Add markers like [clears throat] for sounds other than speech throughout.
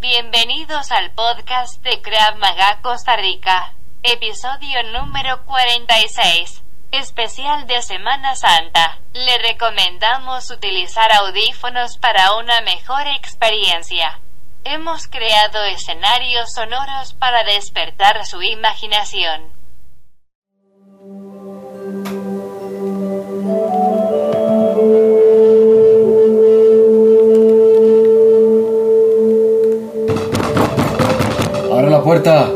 Bienvenidos al podcast de Krav Maga Costa Rica, episodio número 46, especial de Semana Santa. Le recomendamos utilizar audífonos para una mejor experiencia. Hemos creado escenarios sonoros para despertar su imaginación. Puerta.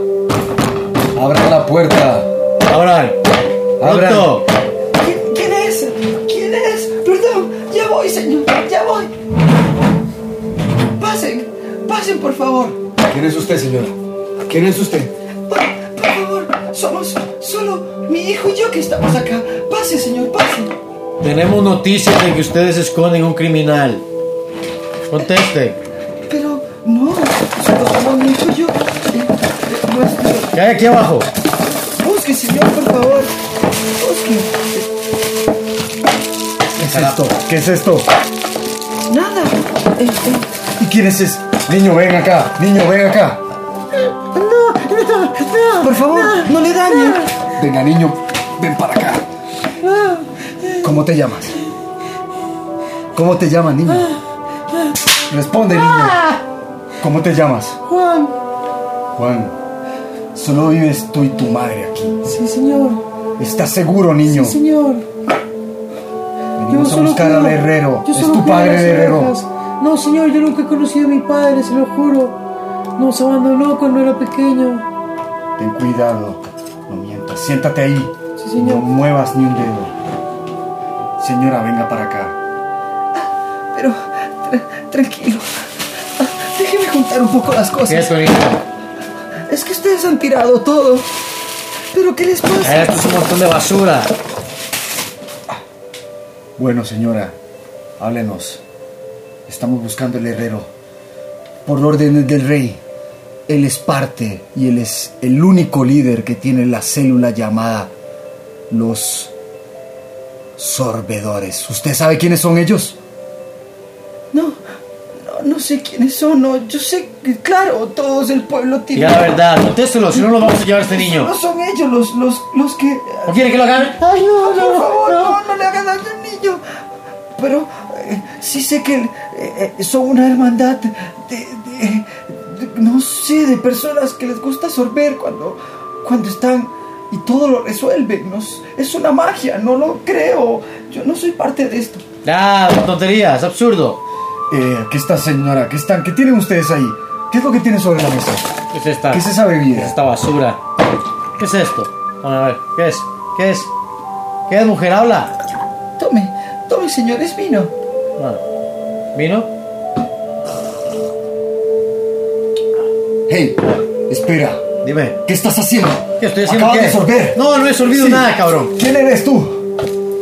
Abra la puerta. Abran. Abran. ¿Quién, quién es? ¿Quién es? Perdón, ya voy, señor, ya voy. Pasen, pasen, por favor. ¿Quién es usted, señora? ¿Quién es usted? Por, por favor, somos solo mi hijo y yo que estamos acá. Pase, señor, pase. Tenemos noticias de que ustedes esconden un criminal. Conteste. ¿Qué hay aquí abajo? Busque, señor, por favor. Busque. ¿Qué es esto? ¿Qué es esto? Nada. Eh, eh, ¿Y quién es ese? Niño, ven acá. Niño, ven acá. por favor, no le dañe. Venga, niño, ven para acá. ¿Cómo te llamas? ¿Cómo te llamas, niño? Responde, niño. ¿Cómo te llamas? Juan. Juan. Solo vives tú y tu madre aquí. Sí, señor. ¿Estás seguro, niño? Sí, señor. Venimos a solo buscar al herrero. yo Es tu padre el herrero. No, señor, yo nunca he conocido a mi padre, se lo juro. Nos abandonó cuando era pequeño. Ten cuidado. No mientas. Siéntate ahí. Sí, señor. No muevas ni un dedo. Señora, venga para acá. Pero, tra- tranquilo. Ah, Déjeme juntar un poco las ¿Qué cosas. es, hijo? Ustedes han tirado todo. ¿Pero qué les pasa? Esto es un montón de basura. Bueno, señora, háblenos. Estamos buscando el herrero. Por órdenes del rey. Él es parte y él es el único líder que tiene la célula llamada los sorbedores. ¿Usted sabe quiénes son ellos? No, no, no sé quiénes son. No, yo sé que, claro, todos el pueblo tiene. Diga la verdad, contéstelo, si no lo vamos a llevar a este niño. No son ellos los, los, los que. ¿O quiere que lo hagan? Ay, no, por favor, no, no le hagan daño al niño. Pero eh, sí sé que eh, eh, son una hermandad de, de- de- no sé, de personas que les gusta sorber cuando, cuando están y todo lo resuelven. No es- es una magia, no lo creo. Yo no soy parte de esto. Ah, tonterías, absurdo. Eh, aquí está, señora. ¿Qué, están? ¿Qué tienen ustedes ahí? ¿Qué es lo que tienen sobre la mesa? ¿Qué es esta? ¿Qué es esa bebida? ¿Qué es esta basura? ¿Qué es esto? Vamos a ver, ¿qué es? ¿Qué es? ¿Qué es, mujer? Habla. Tome, tome, señores, vino. Ah, ¿Vino? Hey, espera. Dime. ¿Qué estás haciendo? ¿Qué estoy haciendo? Acabas qué? de sorber. No, no he sorbido Sí. nada, cabrón. ¿Quién eres tú?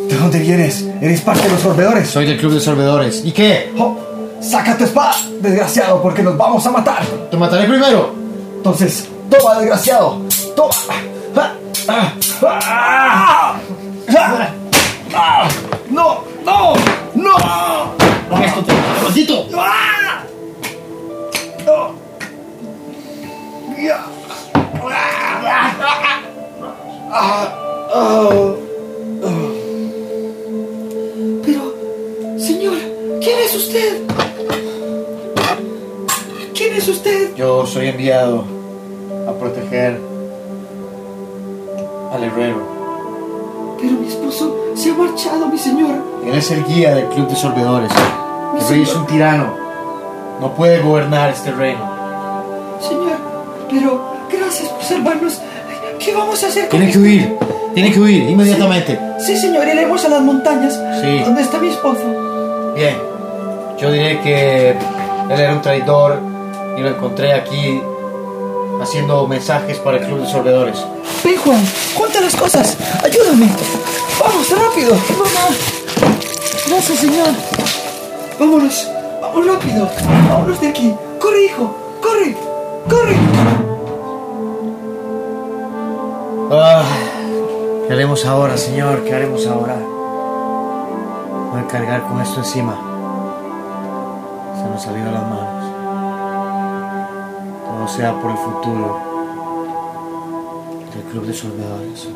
¿De dónde vienes? ¿Eres parte de los sorbedores? Soy del club de sorbedores. ¿Y qué? Oh, saca tu espada, desgraciado, porque nos vamos a matar. ¿Te mataré primero? Entonces, toma, desgraciado. Toma. Ah, ah, ah. No, no, no. Maldito. Ah. No. Ya. Pero, señor, ¿quién es usted? Yo soy enviado a proteger al herrero. Pero mi esposo se ha marchado, mi señor. Él es el guía del club de sorbedores. El rey es un tirano. No puede gobernar este reino. Señor, pero gracias por salvarnos. ¿Qué vamos a hacer con Tiene que huir. Tiene que huir inmediatamente. Sí, señor, iremos a las montañas. Sí. ¿Dónde está mi esposo? Bien. Yo diré que él era un traidor y lo encontré aquí haciendo mensajes para el club de sorbedores. Ven, Juan, cuenta las cosas. Ayúdame. Vamos, rápido. Mamá. Gracias, señor. Vámonos. Vamos rápido. Vámonos de aquí. Corre, hijo. Corre. Corre. Ah, ¿Qué haremos ahora, señor? ¿Qué haremos ahora? Voy a cargar con esto encima. Se nos salió de las manos. Sea por el futuro del Club de Soldadores.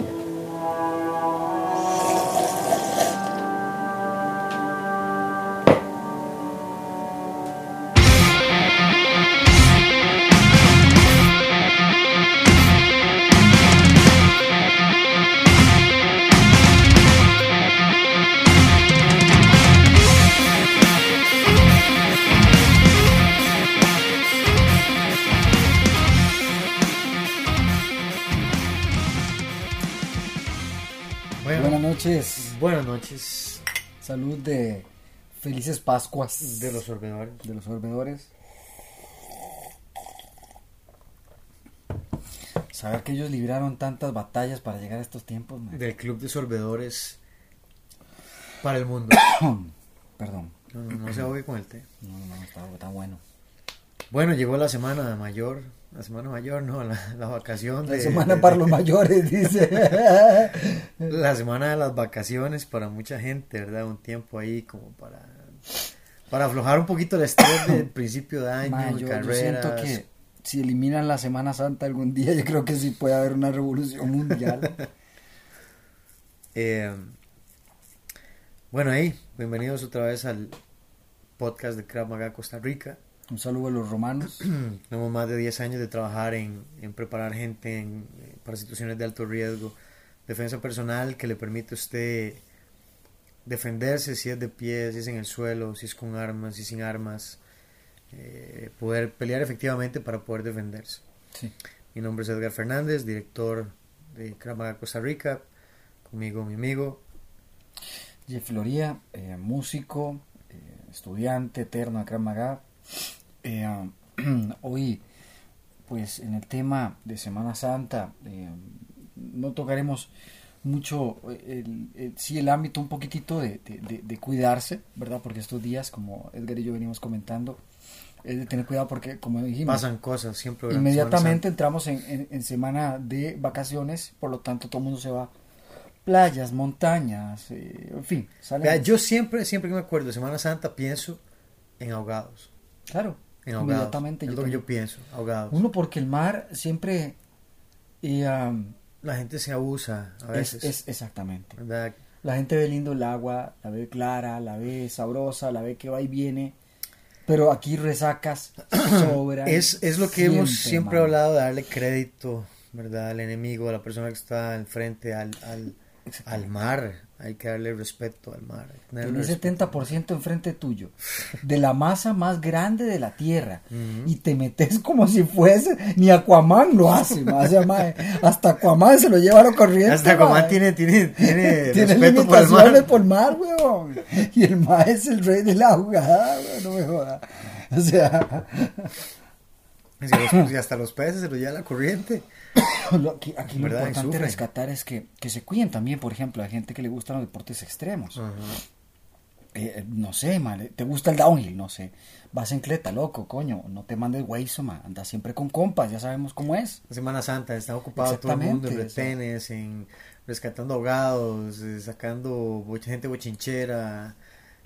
Buenas noches Salud de felices Pascuas de los sorbedores. de los sorbedores. Saber que ellos libraron tantas batallas para llegar a estos tiempos. man. Del Club de Sorbedores para el mundo. [coughs] Perdón. No, no, no se ahogue con el té. No, no, está, está bueno. Bueno, llegó la semana mayor. La semana mayor, no, la, la vacación. La semana de- para los mayores, [laughs] dice. La semana de las vacaciones para mucha gente, ¿verdad? Un tiempo ahí como para para aflojar un poquito el estrés del [coughs] principio de año, Ma, yo, yo carreras. siento que si eliminan la Semana Santa algún día, yo creo que sí puede haber una revolución mundial. [laughs] Eh, bueno, ahí, bienvenidos otra vez al podcast de Krav Maga Costa Rica. Un saludo a los romanos. [clears throat] Tenemos más de 10 años de trabajar en, en preparar gente en- eh, para situaciones de alto riesgo, defensa personal que le permite a usted defenderse si es de pie, si es en el suelo, si es con armas, si sin armas, eh, poder pelear efectivamente para poder defenderse. Sí. Mi nombre es Edgar Fernández, director de Krav Maga Costa Rica, conmigo mi amigo. Jeff Floría, eh, músico, eh, estudiante eterno de Krav Maga. Eh, [clears throat] hoy, pues en el tema de Semana Santa, eh, no tocaremos mucho el, el- sí el ámbito un poquitito de, de- de- de cuidarse, ¿verdad? Porque estos días, como Edgar y yo venimos comentando, es de tener cuidado porque, como dijimos, Pasan cosas siempre. Inmediatamente entramos en, en- en semana de vacaciones, por lo tanto todo el mundo se va. Playas, montañas, eh, en fin, salen. Vea, yo siempre, siempre que me acuerdo de Semana Santa pienso en ahogados. Claro, En inmediatamente. es yo lo que yo pienso, ahogados. Uno porque el mar siempre eh, um, La gente se abusa a es, veces. es exactamente. ¿verdad? La gente ve lindo el agua, la ve clara, la ve sabrosa, la ve que va y viene, pero aquí resacas [clears throat] sobra. Es, es lo que hemos siempre hablado de darle crédito, ¿verdad? Al enemigo, a la persona que está al frente, al, al, al mar. Hay que darle respeto al mar. respeto. 70% enfrente tuyo, de la masa más grande de la tierra, y te metes como si fuese, ni Aquaman lo hace, sea, ma, hasta Aquaman se lo lleva a lo corriente. Hasta ma. Aquaman tiene, tiene, tiene, [laughs] Tiene respeto por el mar. por el mar, weón. Y el mar es el rey de la jugada, weón, no me jodas. O sea, Y hasta los peces se los lleva la corriente. [coughs] lo- aquí, aquí lo importante rescatar es que, que se cuiden también, por ejemplo, a gente que le gustan los deportes extremos. Ajá. Eh, no sé, man, te gusta el downhill, no sé. Vas en cleta, loco, coño, no te mandes hueso, man. Anda siempre con compas, ya sabemos cómo es. Semana Santa está ocupado todo el mundo en retenes, en rescatando ahogados, eh, sacando gente bochinchera,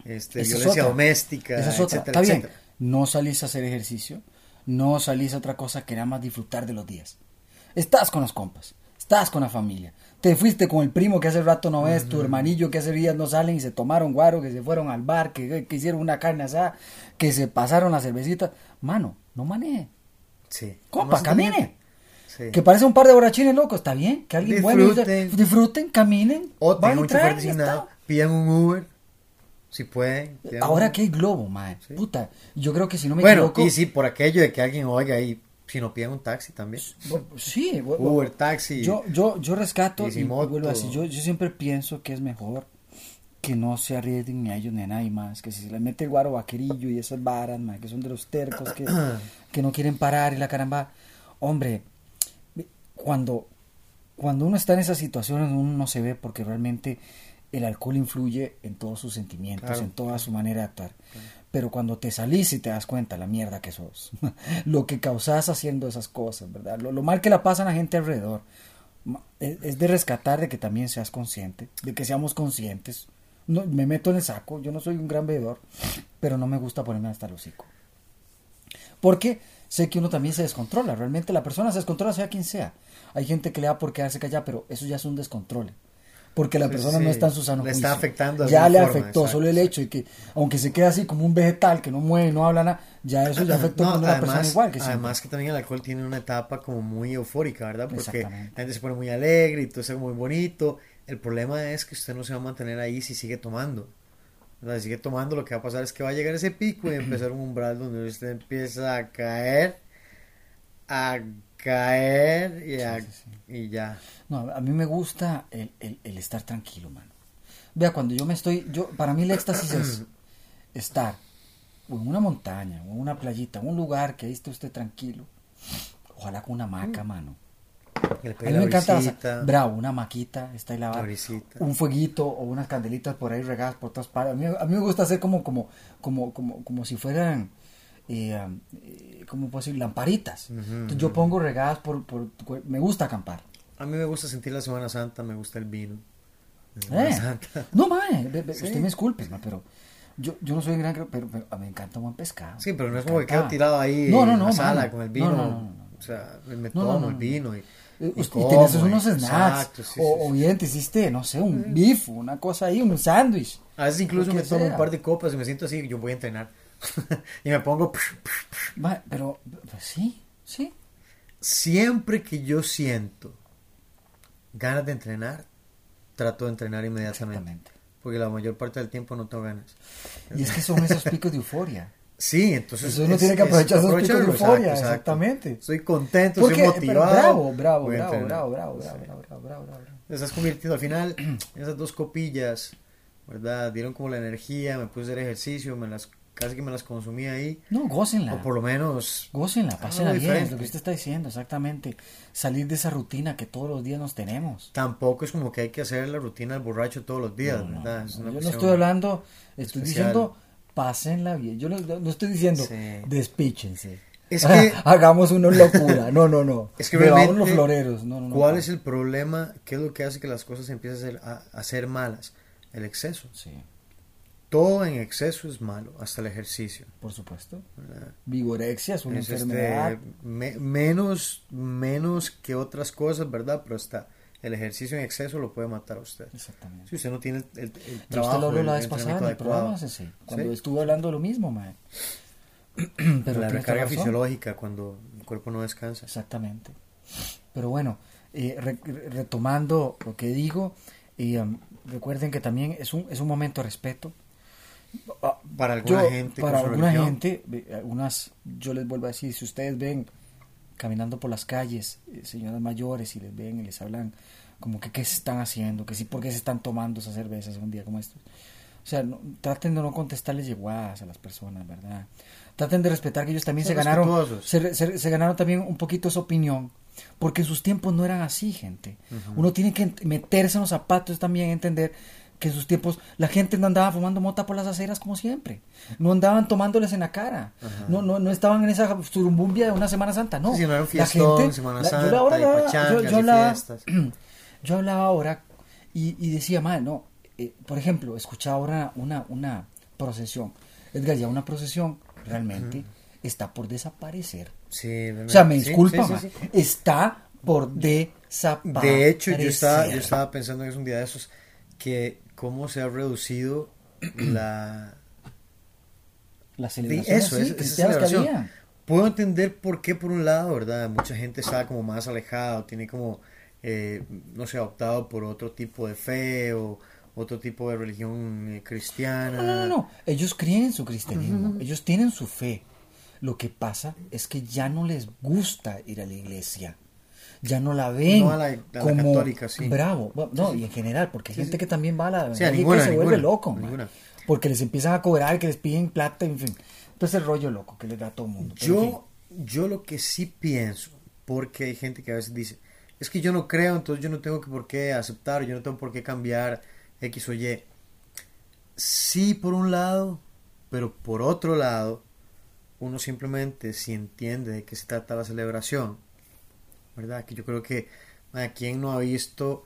este, Esa violencia doméstica, Esa es otra. etcétera, Está bien, no salís a hacer ejercicio, no salís a otra cosa que nada más disfrutar de los días. Estás con los compas, estás con la familia. Te fuiste con el primo que hace rato no ves, tu hermanillo que hace días no salen y se tomaron guaro, que se fueron al bar, que, que hicieron una carne asada, que se pasaron la cervecita. Mano, no maneje. Sí. Compa, camine. Sí. Que parece un par de borrachines locos, está bien. Que alguien bueno Disfruten. disfruten, caminen. O van designado, está. pidan un Uber, si pueden. Ahora un- que hay globo, mae. Sí. Puta, yo creo que si no me Bueno, equivoco. y sí, por aquello de que alguien oiga ahí, si no pidan un taxi también. bu- Sí, Uber, taxi. Yo, yo, yo rescato y, vuelvo a decir, yo, yo siempre pienso que es mejor que no se arriesguen ni a ellos ni a nadie más, que si se les mete el guaro vaquerillo y esas varas, mae, que son de los tercos, que, [clears throat] que no quieren parar y la caramba. Hombre, cuando, cuando uno está en esas situaciones uno no se ve porque realmente el alcohol influye en todos sus sentimientos, Claro. en toda su manera de actuar. Pero cuando te salís y te das cuenta la mierda que sos, [laughs] lo que causás haciendo esas cosas, ¿verdad? Lo, lo mal que la pasan a gente alrededor, es, es de rescatar de que también seas consciente, de que seamos conscientes. No, me meto en el saco, yo no soy un gran bebedor, pero no me gusta ponerme hasta el hocico. Porque sé que uno también se descontrola. Realmente la persona se descontrola, sea quien sea. Hay gente que le da por quedarse callada, pero eso ya es un descontrol. Porque la persona sí. no está en su sano Le está afectando de Ya le forma, afectó, exacto, solo el hecho de que, aunque se quede así como un vegetal que no mueve, no habla nada, ya eso ya afectó No, a una persona igual que siempre. además que también el alcohol tiene una etapa como muy eufórica, ¿verdad? Porque la gente se pone muy alegre y todo está muy bonito. El problema es que usted no se va a mantener ahí si sigue tomando. Si sigue tomando, lo que va a pasar es que va a llegar ese pico y empezar un umbral donde usted empieza a caer, a caer y, a- Sí, sí, y ya. No, a mí me gusta el, el- el estar tranquilo, mano. Vea, cuando yo me estoy, yo, para mí el éxtasis es [clears throat] estar en una montaña, o en una playita, en un lugar que ahí esté usted tranquilo. Ojalá con una hamaca, mano. Que le A mí me encanta, brisita, bravo, una maquita, está ahí la la un fueguito o unas candelitas por ahí regadas por todas partes. A mí, a mí me gusta hacer como, como, como, como, como si fueran, eh, eh, ¿cómo puedo decir? Lamparitas. Ujú, Entonces yo pongo regadas por, por, me gusta acampar. A mí me gusta sentir la Semana Santa, me gusta el vino. Eh, Santa. No, mae, ve- Sí. usted me disculpe, mae, pero yo, yo no soy un gran, pero, pero me encanta un buen pescado. Sí, pero no es como que quedo tirado ahí No, no, en no, la sala con el No, vino. no, no, no, no. O sea, me tomo el no. vino y, Eh, y y tenés unos snacks, exacto, sí, o, sí, o sí. bien te hiciste, no sé, un beef, una cosa ahí, un sándwich. A veces incluso me tomo sea. un par de copas y me siento así, yo voy a entrenar. [laughs] y me pongo... Mae, pero, pues sí, sí. Siempre que yo siento ganas de entrenar, trato de entrenar inmediatamente. Porque la mayor parte del tiempo no tengo ganas. Y es que son esos picos de euforia. [laughs] Sí, entonces... Entonces uno tiene que aprovechar esos picos de euforia, exacto, exactamente. Estoy contento, Porque, pero motivado. bravo, bravo, bravo, bravo, bravo, bravo, bravo, bravo, bravo, bravo. Estás convirtiendo al final, [clears throat] esas dos copillas, ¿verdad? Dieron como la energía, me puse a hacer ejercicio, me las, casi que me las consumí ahí. No, gócenla. O por lo menos, Gócenla, pásenla bien, es lo que usted está diciendo, exactamente. Salir de esa rutina que todos los días nos tenemos. tampoco es como que hay que hacer la rutina del borracho todos los días, No, no, ¿verdad? Es una yo no estoy hablando, estoy especial. diciendo, pásenla bien. Yo no, no estoy diciendo, Sí. despíchense. Es que- [laughs] Hagamos una locura. No, no, no. [laughs] Es que Bebamos los floreros. No, no, no. ¿cuál es el problema? ¿Qué es lo que hace que las cosas empiecen a ser, a, a ser malas? El exceso. Sí, Todo en exceso es malo, hasta el ejercicio. por supuesto. ¿verdad? Vigorexia es una Es, este, enfermedad. me- menos, menos que otras cosas, ¿verdad? Pero hasta el ejercicio en exceso lo puede matar a usted. Exactamente. Si usted no tiene el, el, el Yo usted trabajo, lo habló la vez pasada en el programa, cuando Sí. estuve hablando lo mismo, mae. [clears throat] Pero la recarga fisiológica cuando el cuerpo no descansa. Exactamente. Pero bueno, eh, re- re- retomando lo que digo, y, um, recuerden que también es un, es un momento de respeto. Ah, Para alguna yo- gente, para su alguna religión. gente, eh, algunas, yo les vuelvo a decir, si ustedes ven caminando por las calles, eh, señoras mayores, y les ven y les hablan como que qué se están haciendo, que sí, por qué se están tomando esas cervezas un día como estos. O sea, no- traten de no contestarles yeguadas a las personas, ¿verdad? Traten de respetar que ellos también se ganaron, se, se- se ganaron también un poquito esa opinión, porque en sus tiempos no eran así, gente. Uno tiene que meterse en los zapatos también, entender que en sus tiempos la gente no andaba fumando mota por las aceras como siempre. No andaban tomándoles en la cara. No, no, no estaban en esa surumbumbia de una Semana Santa, no. Sí, La Semana la- yo ahora yo- yo hablaba- [clears throat] yo hablaba ahora y, y decía, madre, no, eh, por ejemplo, escuchaba ahora una, una procesión. Edgar, ya una procesión realmente está por desaparecer. Sí, O sea, me disculpa, sí, está por desaparecer. De hecho, yo estaba, yo estaba pensando en eso un día de esos, que cómo se ha reducido [clears throat] la... La celebración eso, así, es, esa cristianas que celebración. había. Puedo entender por qué, por un lado, ¿verdad? Mucha gente está como más alejada, o tiene como, eh, no sé, optado por otro tipo de fe o otro tipo de religión eh, cristiana. No, no, no, no. Ellos creen en su cristianismo, ellos tienen su fe. Lo que pasa es que ya no les gusta ir a la iglesia. Ya no la ven No a la- a la como católica, sí. bravo. Bueno, no, y en general, porque hay Sí, gente sí. que también va a la Sí, a evangélica y ninguna, se a vuelve ninguna, loco. man. ninguna. Porque les empiezan a cobrar, que les piden plata, en fin. Entonces el rollo loco que les da a todo el mundo. Pero, en fin. Yo, yo lo que sí pienso, porque hay gente que a veces dice, es que yo no creo, entonces yo no tengo que por qué aceptar, yo no tengo por qué cambiar X o Y. Sí, por un lado, pero por otro lado, uno simplemente si entiende de qué se trata la celebración, ¿verdad? Que yo creo que a quien no ha visto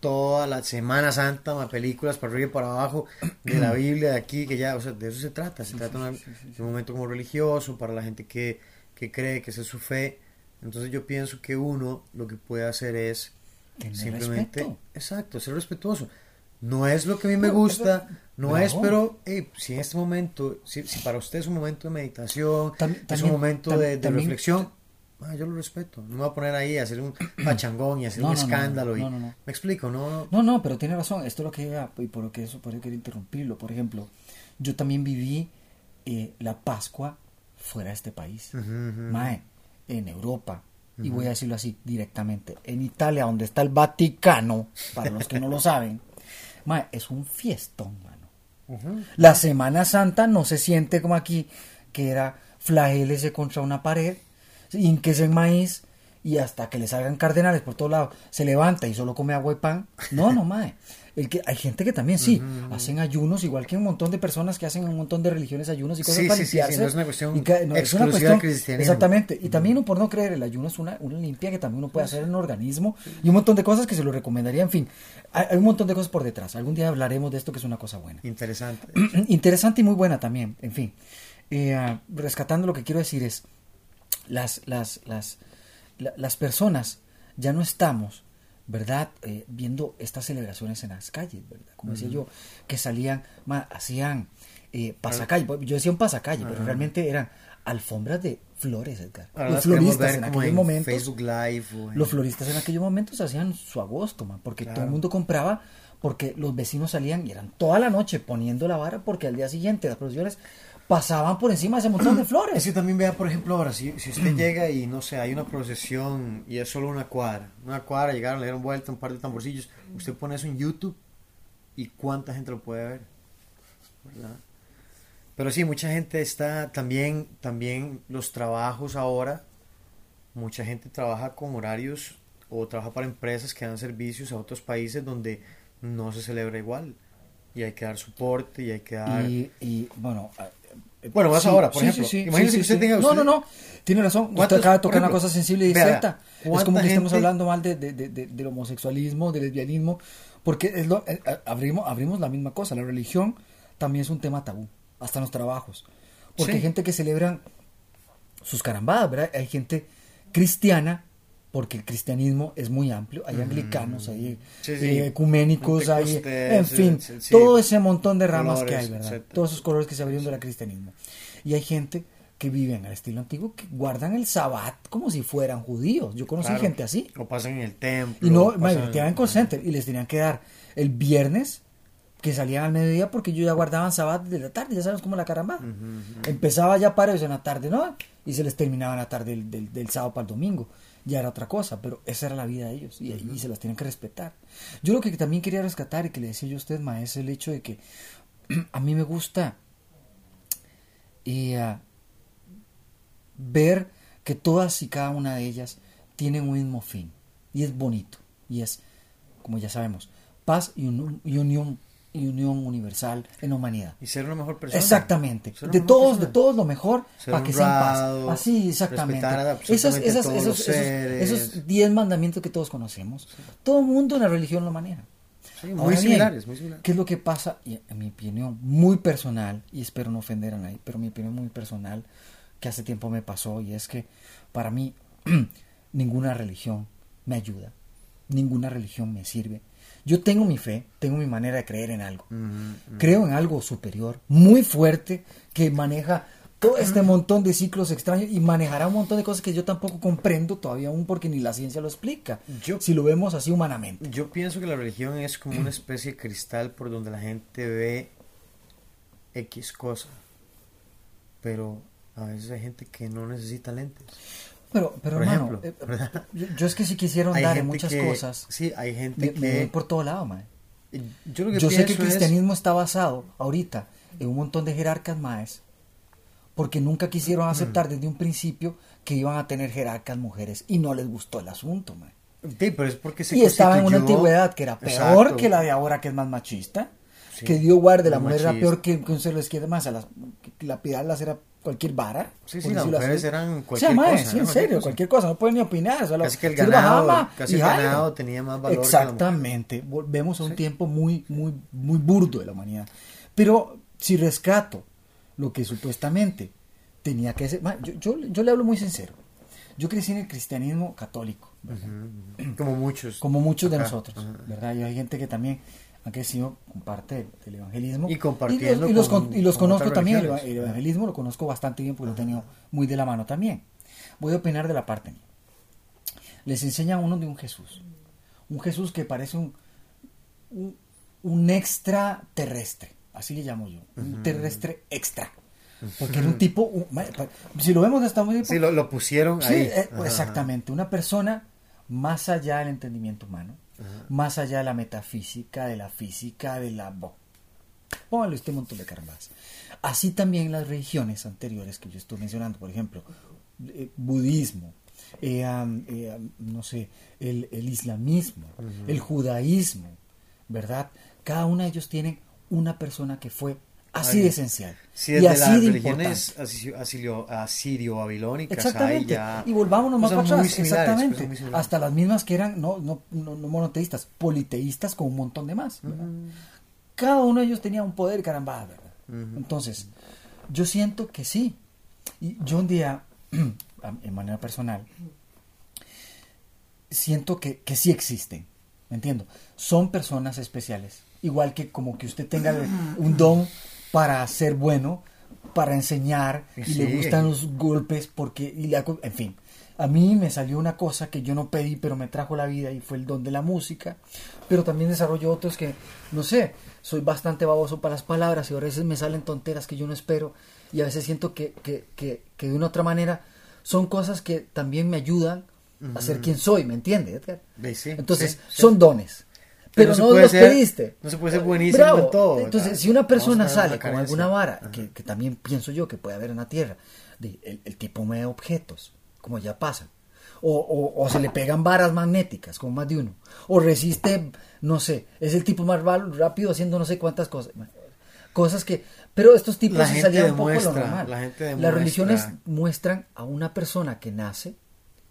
toda la Semana Santa, ma, películas para arriba y para abajo de la [clears throat] Biblia de aquí, que ya, o sea, de eso se trata, se trata de una- de un momento como religioso para la gente que, que cree, que esa es su fe. Entonces yo pienso que uno lo que puede hacer es Tener simplemente, respeto. exacto, ser respetuoso. No es lo que a mí me No, gusta, pero- no es, pero hey, si en este momento, si, si para usted es un momento de meditación, Tam- es también- un momento de, de también- reflexión, ah, yo lo respeto. No me voy a poner ahí a hacer un [clears throat] pachangón y hacer No, un no, escándalo. y, no, no, no. Me explico, no, no. No, pero tiene razón. Esto es lo que iba, y por lo que eso, por eso quería interrumpirlo. Por ejemplo, yo también viví eh, la Pascua fuera de este país. Ujú. Mae, en Europa. Y voy a decirlo así directamente. En Italia, donde está el Vaticano, para los que no lo [laughs] saben, mae, es un fiestón, mano. La Semana Santa no se siente como aquí, que era flagélese contra una pared, hinquese en maíz y hasta que le salgan cardenales por todos lados, se levanta y solo come agua y pan. No, no, mae. El que, hay gente que también sí, hacen ayunos, igual que un montón de personas que hacen un montón de religiones ayunos y cosas Sí, para sí, sí, sí, limpiarse. no es una cuestión que- no, es una cuestión-. Exactamente. Y también uno por no creer, el ayuno es una, una limpia que también uno puede hacer en el organismo y un montón de cosas que se lo recomendaría. En fin, hay, hay un montón de cosas por detrás. Algún día hablaremos de esto que es una cosa buena. Interesante. [clears throat] Interesante y muy buena también, en fin. Eh, ah, rescatando lo que quiero decir es, las, las, las, la- las personas ya no estamos, ¿verdad? Eh, viendo estas celebraciones en las calles, ¿verdad? Como decía yo, que salían, ma, hacían eh, pasacalle, yo decía un pasacalle, pero realmente eran alfombras de flores, Edgar. Ahora Los floristas en como aquellos en momentos... Facebook Live o en- Los floristas en aquellos momentos hacían su agosto, man, porque todo el mundo compraba, porque los vecinos salían y eran toda la noche poniendo la vara, porque al día siguiente las procesiones pasaban por encima de ese montón de [clears throat] Es flores. que también vea, por ejemplo, ahora, si, si usted [clears throat] llega y no sé, hay una procesión y es solo una cuadra, una cuadra, llegaron, le dieron vuelta un par de tamborcillos, usted pone eso en YouTube y cuánta gente lo puede ver, ¿verdad? Pero sí, mucha gente está también, también los trabajos ahora, mucha gente trabaja con horarios o trabaja para empresas que dan servicios a otros países donde no se celebra igual y hay que dar soporte y hay que dar... Y, y, bueno, Bueno, más ahora, por ejemplo, imagínese que usted tenga- No, usted- no, no, tiene razón. Usted ¿Cuántos- acaba de tocar una cosa sensible y cierta. Es como ¿cuánta que estamos gente- hablando mal de, de- de- de- del homosexualismo, del lesbianismo, porque es lo, eh, eh, abrimos, abrimos la misma cosa. La religión también es un tema tabú, hasta en los trabajos. Porque Sí. hay gente que celebran sus carambadas, ¿verdad? Hay gente cristiana, porque el cristianismo es muy amplio. Hay anglicanos, hay Sí, sí. eh, ecuménicos, hay. En fin, sí, todo ese montón de ramas que hay, ¿verdad? etcétera. Todos esos colores que se abrieron del cristianismo. Y hay gente que viven al estilo antiguo, que guardan el sabbat como si fueran judíos. Yo conocí Claro. gente así. O pasan en el templo. Y no, te daban call center y les tenían que dar el viernes que salían al mediodía porque ellos ya guardaban sabbat de la tarde, ya sabes cómo la caramba. Empezaba ya paros en la tarde, ¿no? Y se les terminaba en la tarde del, del- del sábado para el domingo. Ya era otra cosa, pero esa era la vida de ellos y, y se las tienen que respetar. Yo lo que también quería rescatar y que le decía yo a usted, ma, es el hecho de que [clears throat] a mí me gusta y, ah, ver que todas y cada una de ellas tienen un mismo fin y es bonito y es como ya sabemos paz y, un- y unión y unión universal en la humanidad Y ser una mejor persona. exactamente de todos persona. de todos lo mejor Ser para que sean paz honrado, así exactamente a esas todos esos esos esos diez mandamientos que todos conocemos todo el mundo en la religión lo maneja Sí, muy Ahora bien, similares, muy similares. ¿Qué es lo que pasa? Y en mi opinión muy personal, y espero no ofender a nadie, pero mi opinión muy personal, que hace tiempo me pasó, y es que para mí [clears throat] ninguna religión me ayuda, ninguna religión me sirve. Yo tengo mi fe, tengo mi manera de creer en algo. Creo en algo superior, muy fuerte, que maneja todo este montón de ciclos extraños y manejará un montón de cosas que yo tampoco comprendo todavía aún porque ni la ciencia lo explica. Yo- si lo vemos así humanamente. Yo pienso que la religión es como una especie de cristal por donde la gente ve X cosa. Pero a veces hay gente que no necesita lentes. Pero, pero Por hermano, ejemplo, eh, yo, yo es que si quisiera [laughs] Hay andar en muchas que- cosas, Sí, hay gente me, me que... doy por todo lado, mae. Yo, lo que Yo sé que el es- cristianismo está basado ahorita en un montón de jerarcas maes, porque nunca quisieron Mm. aceptar desde un principio que iban a tener jerarcas mujeres y no les gustó el asunto, mae. Sí, pero es porque se Y estaba en una antigüedad que era peor Exacto. que la de ahora, que es más machista. Sí, Que Dios guarde, la mujer era peor que, que un celo izquierda más. A las, lapidarlas era cualquier vara. Sí, las mujeres eran O sea, cualquier cosa, sí, en serio, cosa. cualquier cosa. No pueden ni opinar. solo Casi que el ganado- casi el ganado tenía más valor. Exactamente. Volvemos a un tiempo muy, muy, muy burdo de la humanidad. Pero si rescato lo que supuestamente tenía que ser... Yo, yo, yo le hablo muy sincero. Yo crecí en el cristianismo católico. Como muchos. como muchos de Acá, nosotros. ¿verdad? Y hay gente que también ha crecido con parte del, evangelismo. Y compartiendo Y los, y los con- con- y los con conozco también, el, evangelismo lo conozco bastante bien porque lo he tenido muy de la mano también. Voy a opinar de la parte mía. Les enseña uno de un Jesús. Un Jesús que parece un, un, un extraterrestre, así le llamo yo, un terrestre extra. Porque era un tipo, un- si lo vemos de esta muy Sí, lo, lo pusieron Sí, ahí. eh, exactamente. Una persona más allá del entendimiento humano, más allá de la metafísica, de la física, de la... Póngale este montón de carambas. Así también las religiones anteriores que yo estoy mencionando, por ejemplo, eh, budismo, eh, eh, no sé, el, el islamismo, el judaísmo, ¿verdad? Cada uno de ellos tienen una persona que fue así Ay, de esencial Sí, y así las de religiones asirio-babilónicas Exactamente. ya Y volvámonos más para atrás. Exactamente. Hasta las mismas que eran no, no, no, no monoteístas, politeístas con un montón de más. Cada uno de ellos tenía un poder caramba, ¿verdad? Entonces, yo siento que sí. Y yo un día, [clears throat] en manera personal, siento que, que sí existen. ¿Me entiendo? Son personas especiales. Igual que como que usted tenga un don para ser bueno, para enseñar, y Sí. le gustan los golpes, porque, y le hago- en fin. A mí me salió una cosa que yo no pedí, pero me trajo la vida y fue el don de la música. Pero también desarrollo otros que, no sé, soy bastante baboso para las palabras y a veces me salen tonteras que yo no espero. Y a veces siento que, que, que, que de una otra manera son cosas que también me ayudan a ser quien soy, ¿me entiende, Edgar? Ve, sí, Entonces, sí, sí. son dones. Pero, no los ser- pediste. no se puede ser buenísimo Bravo. en todo, Entonces, ¿verdad? si una persona sale con alguna vara, que, que también pienso yo que puede haber en la Tierra, de- el, el tipo mueve objetos, como ya pasa. O, o- o se le pegan varas magnéticas, como más de uno. O resiste, no sé, es el tipo más rápido haciendo no sé cuántas cosas. Cosas que... Pero estos tipos se salían un poco lo normal. la gente Las religiones muestran a una persona que nace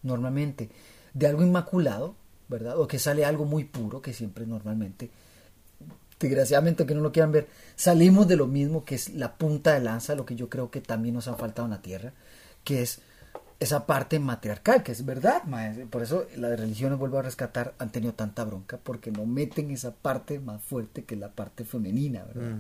normalmente de algo inmaculado, ¿verdad? O que sale algo muy puro, que siempre normalmente, desgraciadamente que no lo quieran ver, salimos de lo mismo que es la punta de lanza, lo que yo creo que también nos ha faltado en la tierra, que es esa parte matriarcal, que es verdad, maes. por eso las religiones, vuelvo a rescatar, han tenido tanta bronca, porque no meten esa parte más fuerte que la parte femenina, ¿verdad?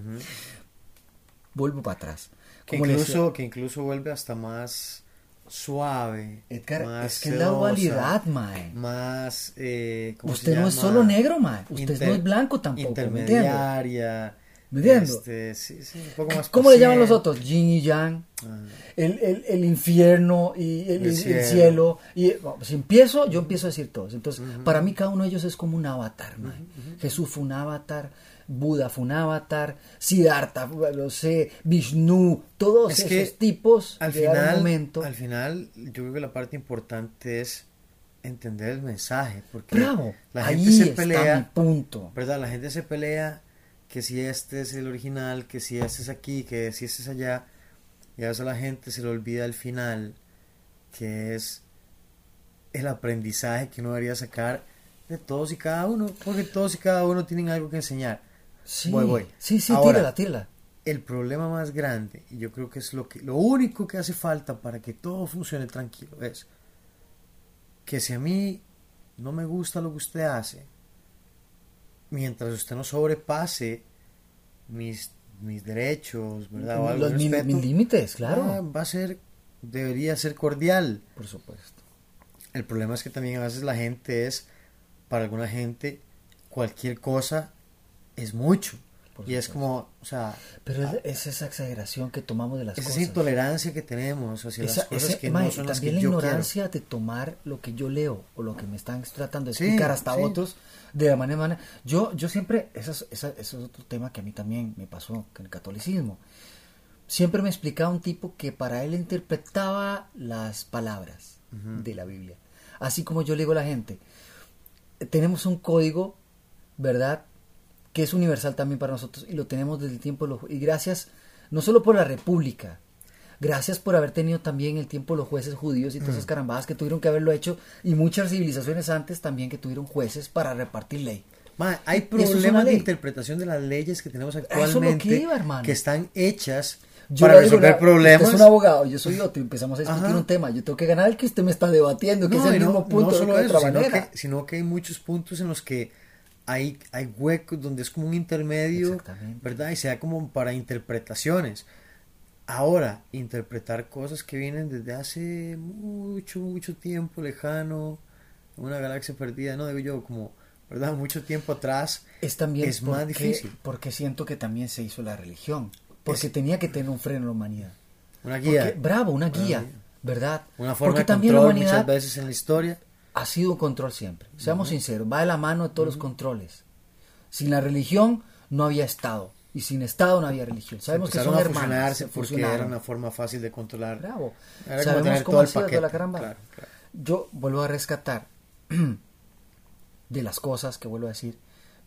Vuelvo para atrás. Que incluso, que incluso vuelve hasta más suave. Edgar, más es que es la dualidad, mae. Más. eh, ¿cómo se Usted no es solo negro, mae. Usted Inter- no es blanco tampoco. Intermediaria. ¿Me entiendo? Este, sí, sí, un poco más ¿Cómo le llaman los otros? Yin y Yang, Ah. el, el, el infierno y el, El el cielo. cielo. Y bueno, si empiezo, yo empiezo a decir todos. Entonces, para mí cada uno de ellos es como un avatar. mae. Jesús fue un avatar, Buda fue un avatar, Siddhartha, no sé, Vishnu, todos Es esos tipos al final, momento. al final, yo creo que la parte importante es entender el mensaje. Porque Bravo, la ahí gente se está pelea. mi punto. ¿verdad? La gente se pelea que si este es el original, que si este es aquí, que si este es allá. Y a a la gente se le olvida el final, que es el aprendizaje que uno debería sacar de todos y cada uno, porque todos y cada uno tienen algo que enseñar. Sí, Voy, voy. sí, sí, Ahora, tírala, tírala. El problema más grande, y yo creo que es lo que lo único que hace falta para que todo funcione tranquilo, es que si a mí no me gusta lo que usted hace, mientras usted no sobrepase mis, mis derechos, ¿verdad? O algo Los respeto, mil límites, claro. ah, va a ser, debería ser cordial. Por supuesto. El problema es que también a veces la gente es, para alguna gente, cualquier cosa es mucho. Y es como, o sea, Pero es, es esa exageración que tomamos de las esa cosas. intolerancia que tenemos hacia Esa- las cosas ese- que mae, no son las que la yo ignorancia de tomar lo que yo leo o lo que me están tratando de Sí, explicar hasta sí. otros de la manera, manera- yo yo siempre esa es- esa- ese es otro tema que a mí también me pasó con el catolicismo. Siempre me explicaba un tipo que para él interpretaba las palabras de la Biblia. Así como yo le digo a la gente tenemos un código verdad que es universal también para nosotros y lo tenemos desde el tiempo de los y gracias no solo por la república gracias por haber tenido también el tiempo los jueces judíos y todas Mm. esas carambadas que tuvieron que haberlo hecho y muchas civilizaciones antes también que tuvieron jueces para repartir ley Ma, hay es problemas de interpretación de las leyes que tenemos es actualmente que iba, están hechas Yo para digo, resolver "Vea, problemas. Usted es un abogado, yo soy otro, empezamos a discutir Ajá. un tema. Yo tengo que ganar el que usted me está debatiendo, que es No, el y no- mismo punto no de solo otra eso, sino manera. que, sino que hay muchos puntos en los que hay, hay huecos donde es como un intermedio. ¿verdad? Y se da como para interpretaciones. Ahora, interpretar cosas que vienen desde hace mucho, mucho tiempo lejano, en una galaxia perdida, no digo yo, como, ¿verdad? Mucho tiempo atrás, Es también es más porque- difícil. Porque siento que también se hizo la religión. Porque Es- tenía que tener un freno en la humanidad. Una guía, Porque- bravo, una guía, guía. ¿verdad? una forma porque de también la control humanidad muchas veces en la historia. Ha sido un control siempre. Seamos sinceros, va de la mano de todos los controles. Sin la religión no había Estado. Y sin Estado no había religión. Sabemos que son a fusionarse se porque era una forma fácil de controlar. Bravo. Era Sabemos cómo todo el paquete. la caramba. Claro, claro. Yo vuelvo a rescatar [clears throat] de las cosas que vuelvo a decir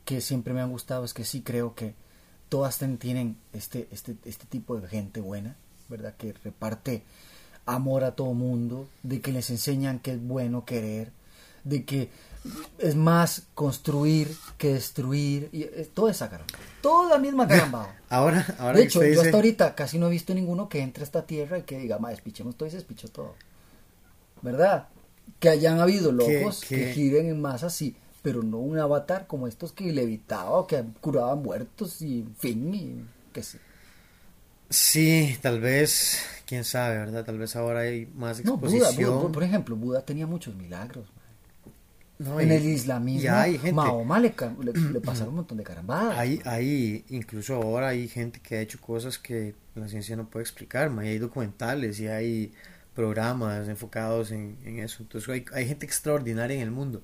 que siempre me han gustado es que sí creo que todas ten- tienen este, este, este tipo de gente buena, ¿verdad? Que reparte amor a todo mundo, de que les enseñan que es bueno querer, de que es más construir que destruir, y eh, toda esa caramba, toda la misma caramba. [laughs] Ahora, ahora De hecho, yo dice- hasta ahora casi no he visto ninguno que entre a esta tierra y que diga, ma, despichemos todo y se despichó todo. ¿Verdad? Que hayan habido locos que, que- giren en masa, sí, pero no un avatar como estos que levitaba o que curaban muertos y en fin, y que sí. Sí, tal vez, quién sabe, ¿verdad? Tal vez ahora hay más No, Buda, exposición. Buda, por ejemplo, Buda tenía muchos milagros. No, en y- el islamismo, y hay gente, Mahoma le, le- le [clears throat] pasaron un montón de carambadas. hay, hay, incluso ahora hay gente que ha hecho cosas que la ciencia no puede explicar, ma, y hay documentales y hay programas enfocados en, en eso. Entonces hay, hay gente extraordinaria en el mundo.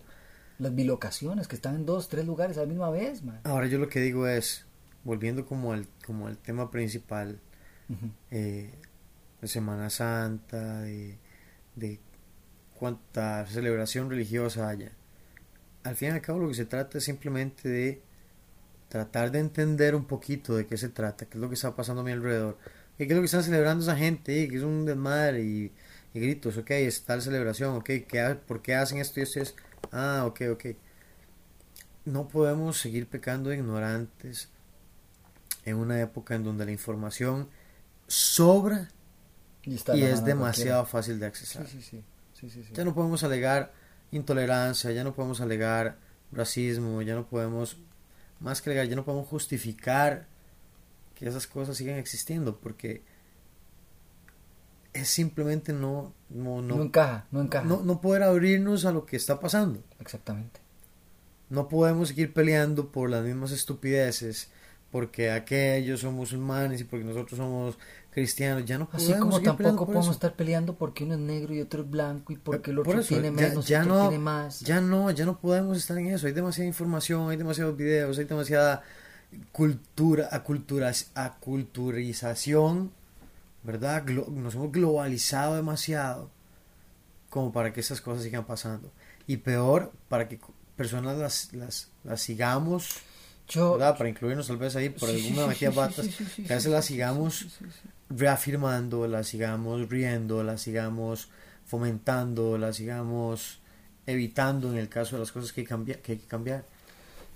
Las bilocaciones que están en dos, tres lugares a la misma vez. ma. Ahora yo lo que digo es, volviendo como al, como al tema principal, Ujú. eh, de Semana Santa, de, de cuánta celebración religiosa haya. Al fin y al cabo lo que se trata es simplemente de tratar de entender un poquito de qué se trata, qué es lo que está pasando a mi alrededor, qué es lo que están celebrando esa gente, eh, que es un desmadre y, y gritos, ok, es tal celebración, ok, ¿qué, ¿por qué hacen esto y esto? esto? Ah, ok, ok. No podemos seguir pecando de ignorantes en una época en donde la información sobra Y, es demasiado cualquiera. fácil de accesar. Sí, sí, sí. sí, sí, sí. Ya no podemos alegar intolerancia, ya no podemos alegar racismo, ya no podemos, más que alegar, ya no podemos justificar que esas cosas sigan existiendo porque es simplemente no, no, no, no, encaja, no encaja. no, no poder abrirnos a lo que está pasando. Exactamente. No podemos seguir peleando por las mismas estupideces porque aquellos son musulmanes y porque nosotros somos cristianos. Ya no podemos Así como tampoco por podemos eso. estar peleando porque uno es negro y otro es blanco y porque el Por otro eso, tiene ya- menos y ya otro no, tiene más. Ya no, ya no podemos estar en eso. Hay demasiada información, hay demasiados videos, hay demasiada cultura, aculturas, aculturización, ¿verdad? Glo- nos hemos globalizado demasiado como para que esas cosas sigan pasando. Y peor, para que personas las, las, las sigamos, Yo, ¿verdad? Para incluirnos tal vez ahí por alguna sí, metida patas, sí, sí, que a veces sí, sigamos las sigamos riendo, las sigamos fomentando, las sigamos evitando en el caso de las cosas que hay, cambia- que hay que cambiar.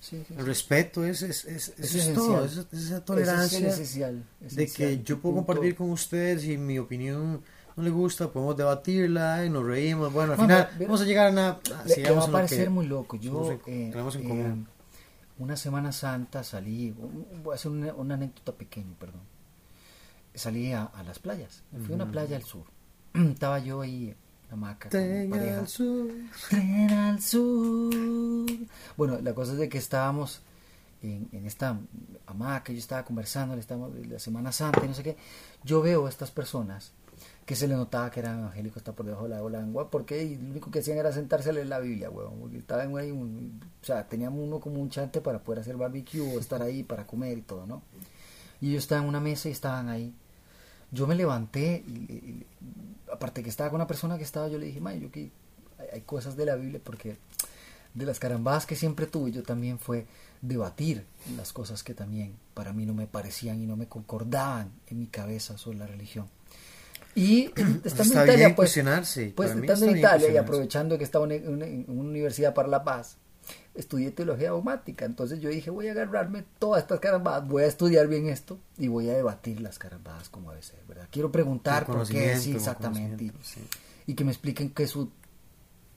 Sí, sí, El respeto es, es, es, Es eso es esencial. todo, es, es esa tolerancia es el esencial, de esencial. que yo puedo compartir con ustedes y mi opinión no le gusta, podemos debatirla y nos reímos. Bueno, al final pero- vamos a llegar a ah, Le, le sigamos va a parecer muy loco. Yo, en- eh, tenemos en eh, común. una Semana Santa salí, voy a hacer una, una anécdota pequeña, perdón. Salí a, a las playas, me fui a una playa al sur. [clears throat] Estaba yo ahí, en hamaca, Tren al sur. Tren al sur. Bueno, la cosa es de que estábamos en, en esta hamaca, yo estaba conversando, estábamos la Semana Santa y no sé qué. Yo veo a estas personas que se le notaba que eran evangélicos hasta por debajo de la lengua, porque lo único que hacían era sentarse a leer la Biblia, huevón, porque estaban ahí, un- o sea, teníamos uno como un chante para poder hacer barbecue o estar ahí para comer y todo, ¿no? Y ellos estaban en una mesa y estaban ahí. Yo me levanté y, aparte que estaba con una persona que estaba, yo le dije, "Mae, yo que hay, hay cosas de la Biblia porque de las carambadas que siempre tuve yo también fue debatir las cosas que también para mí no me parecían y no me concordaban en mi cabeza sobre la religión. Y [clears throat] estando Está en Italia, bien pues, cuestionarse. pues estando en Italia y aprovechando que estaba en una, en una universidad para la paz, estudié teología dogmática, entonces yo dije, voy a agarrarme todas estas carambadas, voy a estudiar bien esto y voy a debatir las carambadas como debe ser, ¿verdad? Quiero preguntar por qué, sí, exactamente, y, sí. y que me expliquen qué es su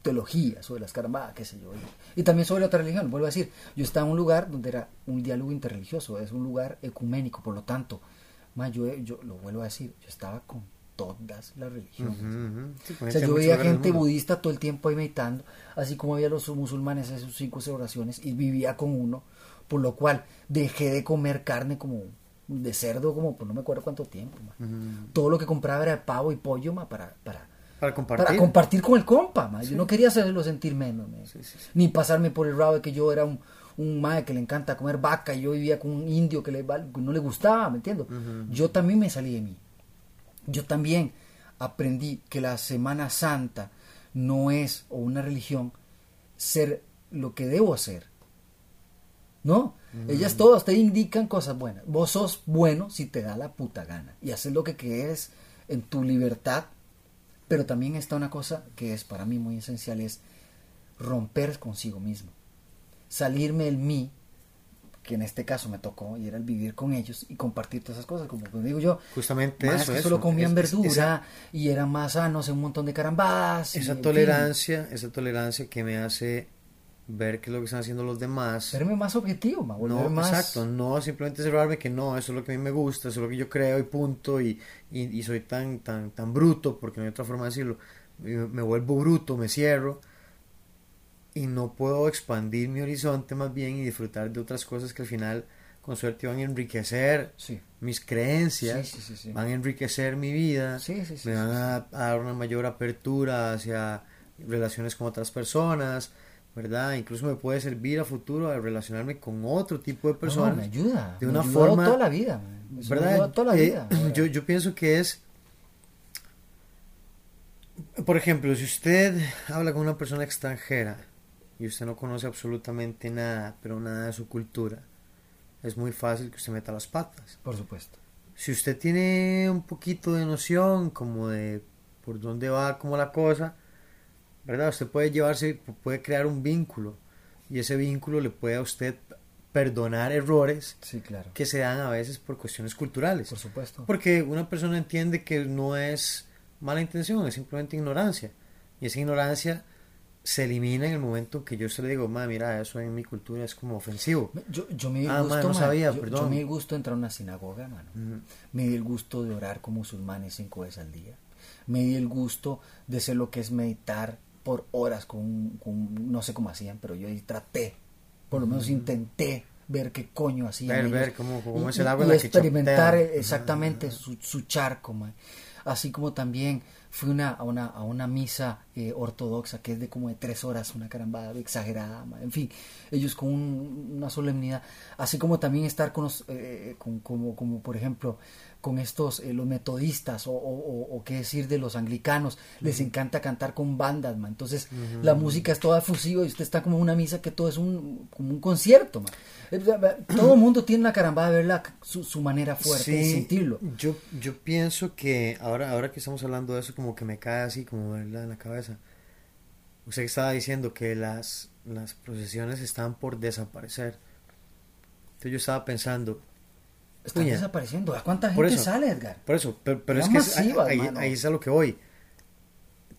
teología sobre las carambadas, qué sé yo. Y, también sobre otra religión, vuelvo a decir, yo estaba en un lugar donde era un diálogo interreligioso, es un lugar ecuménico, por lo tanto, ma, yo, yo lo vuelvo a decir, yo estaba con todas las religiones. Ujú. Sí, con O sea, yo veía gente budista todo el tiempo ahí meditando, así como había los musulmanes en sus cinco oraciones y vivía con uno, por lo cual dejé de comer carne como de cerdo, como por no me acuerdo cuánto tiempo. Todo lo que compraba era pavo y pollo ma, para, para, Para compartir. para compartir con el compa. ma. Yo no quería hacerlo sentir menos. Sí, sí, ni pasarme por el rabo de que yo era un, un mae que le encanta comer vaca y yo vivía con un indio que, le, val- que no le gustaba, ¿me entiendo? Yo también me salí de mí. Yo también aprendí que la Semana Santa no es, o una religión, ser lo que debo hacer. No, ellas todas te indican cosas buenas. Vos sos bueno si te da la puta gana y haces lo que quieres en tu libertad. Pero también está una cosa que es para mí muy esencial, es romper consigo mismo. Salirme del mí, que en este caso me tocó, y era el vivir con ellos y compartir todas esas cosas. Como digo yo, Justamente más eso. que eso. solo comían Es- verdura esa- y eran más sanos en un montón de carambadas. y, esa en fin, tolerancia, esa tolerancia que me hace ver qué es lo que están haciendo los demás. Serme más objetivo, ma, volver No, más... exacto, no simplemente cerrarme que no, eso es lo que a mí me gusta, eso es lo que yo creo y punto, y, y, y soy tan, tan, tan bruto, porque no hay otra forma de decirlo, me vuelvo bruto, me cierro, y no puedo expandir mi horizonte más bien y disfrutar de otras cosas que al final, con suerte, van a enriquecer Sí. mis creencias, Sí, sí, van a enriquecer mi vida, Sí, sí, sí, me van a, a dar una mayor apertura hacia relaciones con otras personas, ¿verdad? Incluso me puede servir a futuro a relacionarme con otro tipo de No, personas. me ayuda. de me una ayudó forma- toda la vida, me ¿verdad? ayudó toda la Eh, vida. yo, yo pienso que es, por ejemplo, si usted habla con una persona extranjera y usted no conoce absolutamente nada, pero nada de su cultura, es muy fácil que usted meta las patas. Por supuesto. Si usted tiene un poquito de noción como de por dónde va como la cosa, ¿verdad? Usted puede llevarse, puede crear un vínculo y ese vínculo le puede a usted perdonar errores Sí, claro. que se dan a veces por cuestiones culturales. Por supuesto. Porque una persona entiende que no es mala intención, es simplemente ignorancia. Y esa ignorancia se elimina en el momento que yo se le digo, ma, mira, eso en mi cultura es como ofensivo. Yo, yo me di Ah, gusto, no sabía, yo, perdón. yo me di gusto entrar a una sinagoga, mano. Ujú. Me di el gusto de orar con musulmanes cinco veces al día. Me di el gusto de hacer lo que es meditar por horas con, con- no sé cómo hacían, pero yo ahí traté, por lo menos intenté ver qué coño hacían Ver, ellos. ver cómo- cómo Y- es el y- agua en y la que experimentar eh, exactamente su, su charco, ma. así como también fui una, a, una, a una misa eh, ortodoxa que es de como de tres horas, una carambada exagerada, en fin, ellos con un- una solemnidad, así como también estar con los, eh, con, como, como por ejemplo, con estos, eh, los metodistas o, o, o- o qué decir de los anglicanos, les encanta cantar con bandas, ma. entonces la música es toda fusiva y usted está como una misa que todo es un, como un concierto, ma. Eh, todo el mundo tiene una carambada de ver la- su, su manera fuerte de Sí, sentirlo. Yo, yo pienso que ahora, ahora que estamos hablando de eso, como que me cae así, como en la cabeza. Usted estaba diciendo que las, las procesiones están por desaparecer. Entonces yo estaba pensando, Están desapareciendo. ¿A cuánta gente eso. sale, Edgar? por eso, pero, pero es que masiva, ahí, ahí es a lo que voy.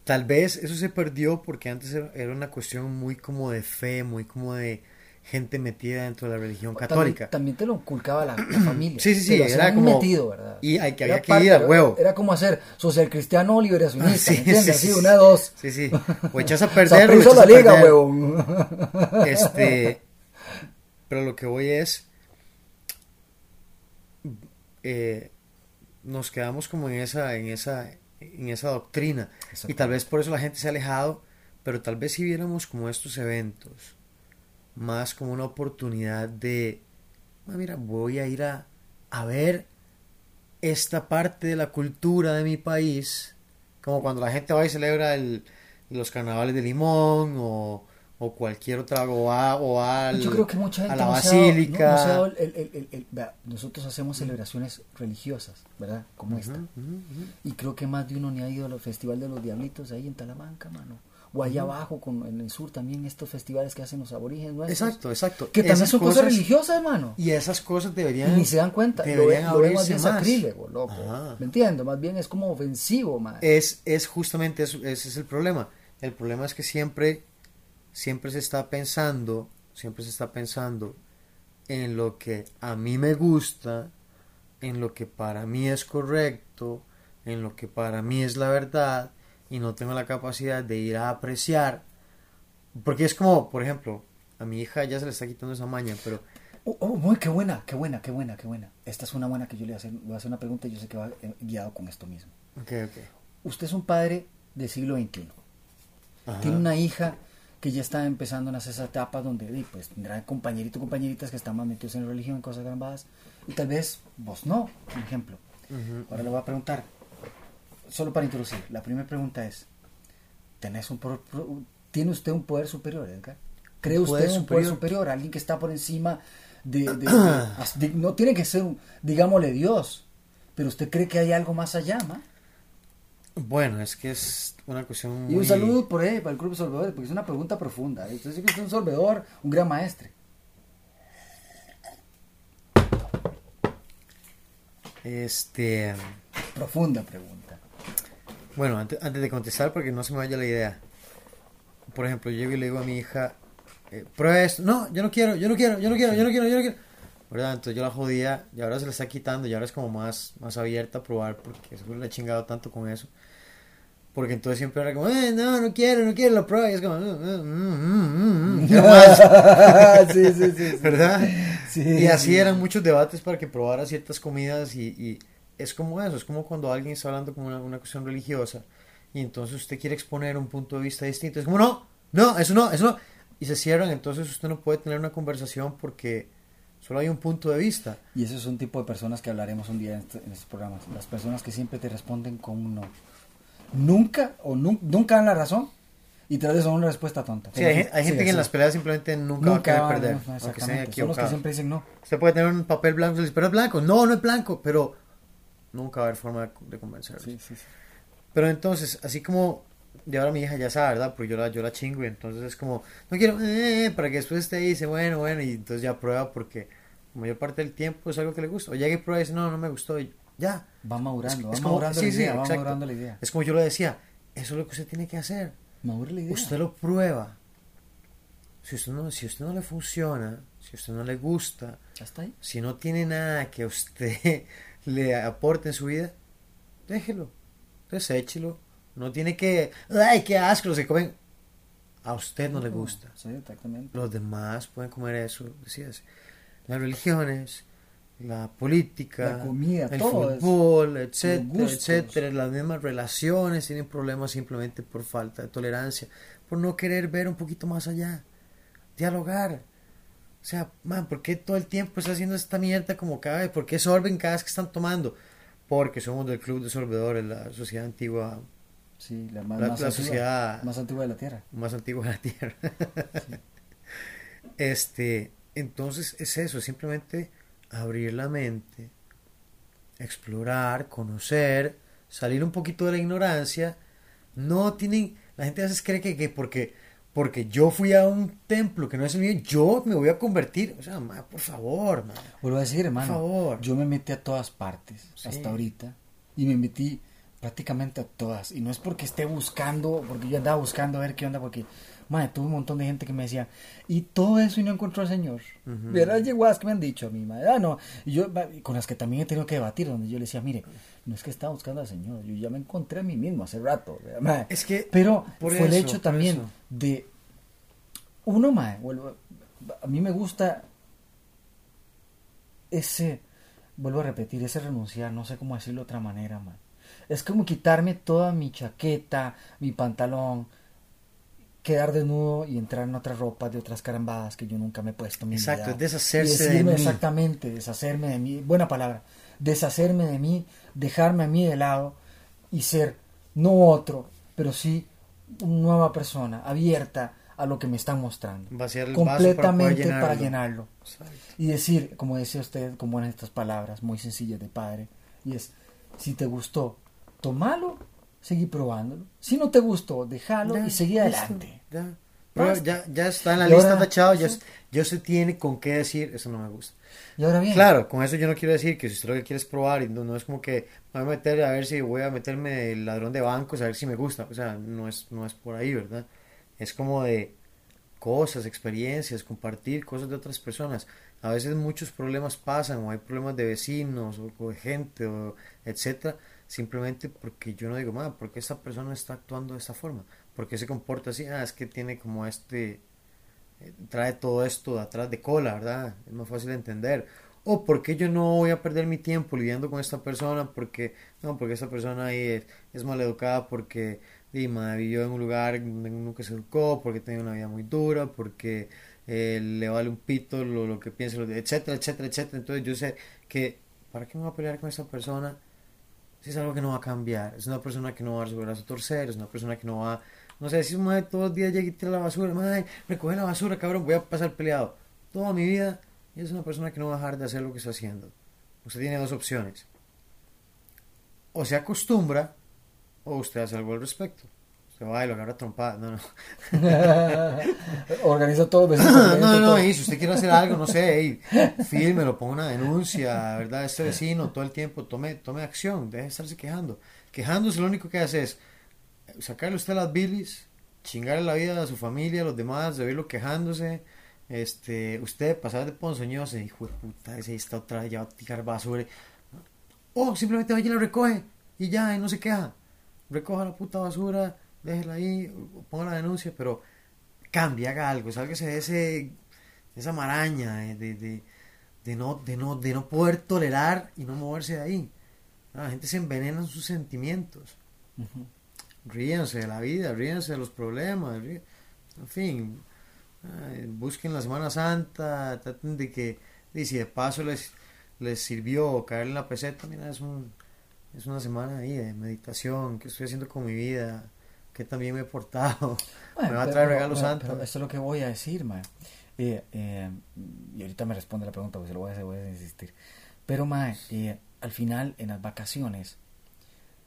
Tal vez eso se perdió porque antes era una cuestión muy como de fe, muy como de gente metida dentro de la religión católica. También, también te lo inculcaba la, la familia. [clears throat] Sí, sí, sí, era como- metido, ¿verdad? y hay que- había que ir a huevo. Era como hacer social cristiano o liberacionista, [laughs] Sí, ¿me entiendes? sí, Así, sí, una dos. Sí, sí. [laughs] O echas a perder o echas la a liga, perder. huevón. [laughs] Este, pero lo que voy es, eh, nos quedamos como en esa, en esa, en esa doctrina y tal vez por eso la gente se ha alejado, pero tal vez si viéramos como estos eventos más como una oportunidad de, "Ah, mira, voy a ir a, a ver esta parte de la cultura de mi país, como cuando la gente va y celebra el- los carnavales de Limón o, o cualquier otra, o a, o al, Yo creo que mucha gente a la no basílica. no- no el- el- vea, nosotros hacemos celebraciones religiosas, ¿verdad? Como esta. Ujú, ujú. Y creo que más de uno ni ha ido al Festival de los Diablitos ahí en Talamanca, mano. O allá abajo, con, en el sur también, estos festivales que hacen los aborígenes nuestros. Exacto, exacto. Que también Esas son cosas, religiosas, mano. Y esas cosas deberían... ni se dan cuenta. Lo, deberían lo más abrirse bien más. sacrílego, loco. Ajá. ¿Me entiendes? Más bien es como ofensivo, man. es, es justamente eso, ese es el problema. El problema es que siempre, siempre se está pensando, siempre se está pensando en lo que a mí me gusta, en lo que para mí es correcto, en lo que para mí es la verdad, y no tengo la capacidad de ir a apreciar. Porque es como, por ejemplo, a mi hija ya se le está quitando esa maña, pero Oh, oh, muy, qué buena, qué buena, qué buena, qué buena. Esta es una buena que yo le voy a hacer, voy a hacer una pregunta y yo sé que va eh, guiado con esto mismo. ok, ok. Usted es un padre del siglo XXI. Ajá. Tiene una hija que ya está empezando en esas etapas donde pues, tendrá compañeritos compañeritas que están más metidos en religión, en cosas grandes, y tal vez vos no, por ejemplo. Ujú. Ahora le voy a preguntar, solo para introducir, la primera pregunta es, ¿tenés un por- pro- ¿tiene usted un poder superior, Edgar? ¿Cree ¿Un usted poder un poder superior? Alguien que está por encima de... de- de- [clears throat] de- no tiene que ser, un, digámosle, Dios, pero usted cree que hay algo más allá, ¿ma? Bueno, es que es una cuestión muy... Y un saludo por ahí para el Club de Solvedores, porque es una pregunta profunda. Usted sí que es un solvedor, un gran maestre. Este... Profunda pregunta. Bueno, antes, antes de contestar, porque no se me vaya la idea. Por ejemplo, yo llego y le digo a mi hija, eh, prueba esto. No, yo no quiero, yo no quiero, yo no quiero, yo no quiero, yo no quiero. ¿Verdad? Entonces yo la jodía y ahora se la está quitando y ahora es como más, más abierta a probar porque seguro le he chingado tanto con eso. Porque entonces siempre era como, eh, no, no quiero, no quiero, la prueba. Y es como, "Mm, mm, mm, mm, mm". Quiero más. [laughs] sí, sí, sí, sí. ¿verdad? Sí, y así sí. eran muchos debates para que probara ciertas comidas y, y es como eso, es como cuando alguien está hablando como una, una cuestión religiosa y entonces usted quiere exponer un punto de vista distinto, es como no, no, eso no, eso no, y se cierran, entonces usted no puede tener una conversación porque solo hay un punto de vista. Y ese es un tipo de personas que hablaremos un día en, este- en estos programas. Las personas que siempre te responden con un no. Nunca o nu- nunca dan la razón y te dan una respuesta tonta. Sí, hay, hay Sí, gente que en las peleas simplemente nunca, va a querer perder, no, esté exactamente. Son los que siempre dicen no. Usted puede tener un papel blanco pero es blanco, no, no es blanco, pero nunca va a haber forma de, convencerlos. Sí, sí, sí. Pero entonces, así como de ahora mi hija ya sabe, ¿verdad? Pero yo la, yo la chingo y entonces es como, no quiero, eh, para que después usted dice, bueno, bueno, y entonces ya prueba porque la mayor parte del tiempo es algo que le gusta. O llega y prueba y dice, no, no me gustó, y ya. Va madurando, Es- va como- madurando sí, la sí, idea, va exacto. madurando la idea. Es como yo lo decía, eso es lo que usted tiene que hacer. Madura la idea. Usted lo prueba. Si usted no, si usted no le funciona, si usted no le gusta, ¿Ya está ahí? si no tiene nada que usted [laughs] le aporte en su vida, déjelo, deséchelo. No tiene que, ay, qué asco, los que comen. A usted no le gusta. Sí, exactamente. Los demás pueden comer eso, decías. Las religiones, la política, La comida, el todo eso. fútbol, etcétera, Los gustos. etcétera. Las mismas relaciones tienen problemas simplemente por falta de tolerancia, por no querer ver un poquito más allá, dialogar. O sea, man, ¿por qué todo el tiempo está haciendo esta mierda como cada vez? ¿Por qué sorben cada vez que están tomando? Porque somos del club de sorbedores, la sociedad antigua Sí, la más, La- más la antigua, sociedad- más antigua de la Tierra. más antigua de la Tierra. [laughs] Este, entonces es eso, simplemente abrir la mente, explorar, conocer, salir un poquito de la ignorancia. No tienen, la gente a veces cree que, que porque, porque yo fui a un templo que no es el mío, yo me voy a convertir. O sea, ma, por favor, ma. Vuelvo a decir, hermano, favor. yo me metí a todas partes Sí. hasta ahorita y me metí prácticamente a todas. Y no es porque esté buscando, porque yo andaba buscando a ver qué onda, porque, madre, tuve un montón de gente que me decía, y todo eso y no encontró al Señor. Ujú. ¿Verdad, yeguas que me han dicho a mí, madre? Ah, no. Y yo, con las que también he tenido que debatir, donde yo le decía, mire, no es que estaba buscando al Señor, yo ya me encontré a mí mismo hace rato. ¿verdad, madre? Es que, Pero por fue el hecho también eso. de uno más, vuelvo, a mí me gusta ese, vuelvo a repetir, ese renunciar, no sé cómo decirlo de otra manera, man. Es como quitarme toda mi chaqueta, mi pantalón, quedar desnudo y entrar en otras ropas de otras carambadas que yo nunca me he puesto en mi Exacto, vida. deshacerse Y de mí. Exactamente, deshacerme de mí, buena palabra, deshacerme de mí, dejarme a mí de lado y ser no otro, pero sí una nueva persona, abierta a lo que me están mostrando. Vaciar el vaso para completamente para, llenarlo. llenarlo. Exacto. Y decir, como decía usted, con buenas estas palabras, muy sencillas de padre, y es, si te gustó, tomalo, seguí probándolo. Si no te gustó, déjalo Ya, y seguí adelante. Ya. Ya, ya está en la Y lista ahora- tachado, ya, s- ya se tiene con qué decir, eso no me gusta. Y ahora bien, Claro, con eso yo no quiero decir que si usted lo que quiere es probar y no, no es como que voy a meter a ver si voy a meterme el ladrón de bancos a ver si me gusta, o sea, no es, no es por ahí, ¿verdad? Es como de cosas, experiencias, compartir cosas de otras personas. A veces muchos problemas pasan o hay problemas de vecinos o, o de gente o etcétera, simplemente porque yo no digo, "Ma, ¿por qué esta persona está actuando de esta forma? ¿Por qué se comporta así? Ah, es que tiene como este eh, trae todo esto de atrás de cola, ¿verdad? Es más fácil de entender. O por qué yo no voy a perder mi tiempo lidiando con esta persona, porque no, porque esta persona ahí es, es maleducada, porque di, madre, vivió en un lugar donde nunca se educó, porque tiene una vida muy dura, porque eh, le vale un pito lo, lo que piensa, etcétera, etcétera, etcétera. Entonces yo sé que, ¿para qué me voy a pelear con esta persona? Si es algo que no va a cambiar, es una persona que no va a dar su brazo torcer, es una persona que no va, no sé, si un madre todos los días llega y tira la basura, madre, recoge la basura, cabrón, voy a pasar peleado toda mi vida y es una persona que no va a dejar de hacer lo que está haciendo. Usted tiene dos opciones. O se acostumbra o usted hace algo al respecto. Usted va y lo agarra trompada. No, no. [laughs] organiza todo. no, no, todo. y si usted quiere hacer algo, no sé, ey, fílmelo, ponga una denuncia, ¿verdad? Este vecino todo el tiempo tome, tome acción, deje de estarse quejando. Quejándose lo único que hace es sacarle usted las bilis, chingarle la vida a su familia, a los demás, de verlo quejándose. Este, usted pasar de ponzoñoso, hijo de puta, ese ahí está otra vez, ya va a tirar basura. O simplemente vaya y la recoge y ya, y no se queja. Recoja la puta basura, déjela ahí, ponga la denuncia, pero cambie, haga algo, sálgase de ese de esa maraña de, de, de, de no, de, no, de no poder tolerar y no moverse de ahí. La gente se envenena en sus sentimientos. Ujú. Ríanse de la vida, ríanse de los problemas, en fin, busquen la Semana Santa, traten de que, y si de paso les, les sirvió caer en la peseta, mira, es, un, es una semana ahí de meditación, que estoy haciendo con mi vida, que también me he portado, Bueno, [laughs] me va a traer pero- santos. pero eso es lo que voy a decir, ma. Eh, eh, y ahorita me responde la pregunta, porque se lo voy a hacer, voy a insistir. Pero, ma, eh, al final, en las vacaciones,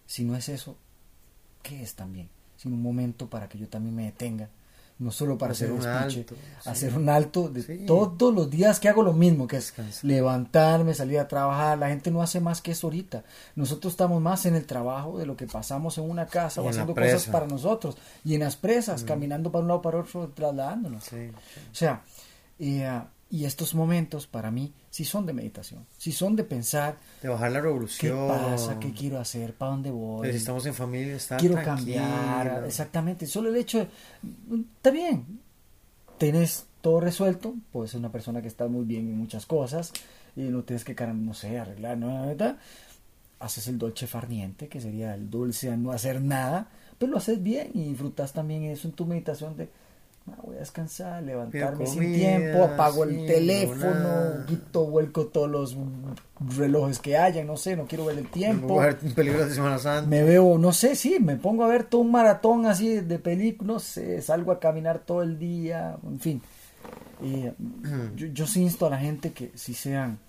si no es eso, ¿qué es también? Sino un momento para que yo también me detenga. No solo para hacer, Hacer un speech, alto, sí. hacer un alto de Sí. todos los días que hago lo mismo, que es levantarme, salir a trabajar. La gente no hace más que eso ahorita. Nosotros estamos más en el trabajo de lo que pasamos en una casa Y o haciendo cosas para nosotros. Y en las presas, caminando para un lado para otro, trasladándonos. Sí. O sea, y, ah, y estos momentos para mí sí son de meditación, sí son de pensar de bajar la qué revolución. pasa, qué quiero hacer, para dónde voy. Pues si estamos en familia, está quiero tranquilo. cambiar, exactamente. Solo el hecho de, mm, está bien, tenés todo resuelto, puedes ser una persona que está muy bien en muchas cosas y no tienes que, no sé, arreglar, ¿no? Verdad, haces el dolce farniente, que sería el dulce a no hacer nada, pero lo haces bien y disfrutas también eso en tu meditación de, "Ah, voy a descansar, levantarme sin tiempo, apago el teléfono, nada. quito, vuelco todos los relojes que hayan, no sé, no quiero ver el tiempo. Santa. Me veo, no sé, sí, me pongo a ver todo un maratón así de películas, no sé, salgo a caminar todo el día, en fin. Y, [clears throat] yo, yo sí insto a la gente que si sean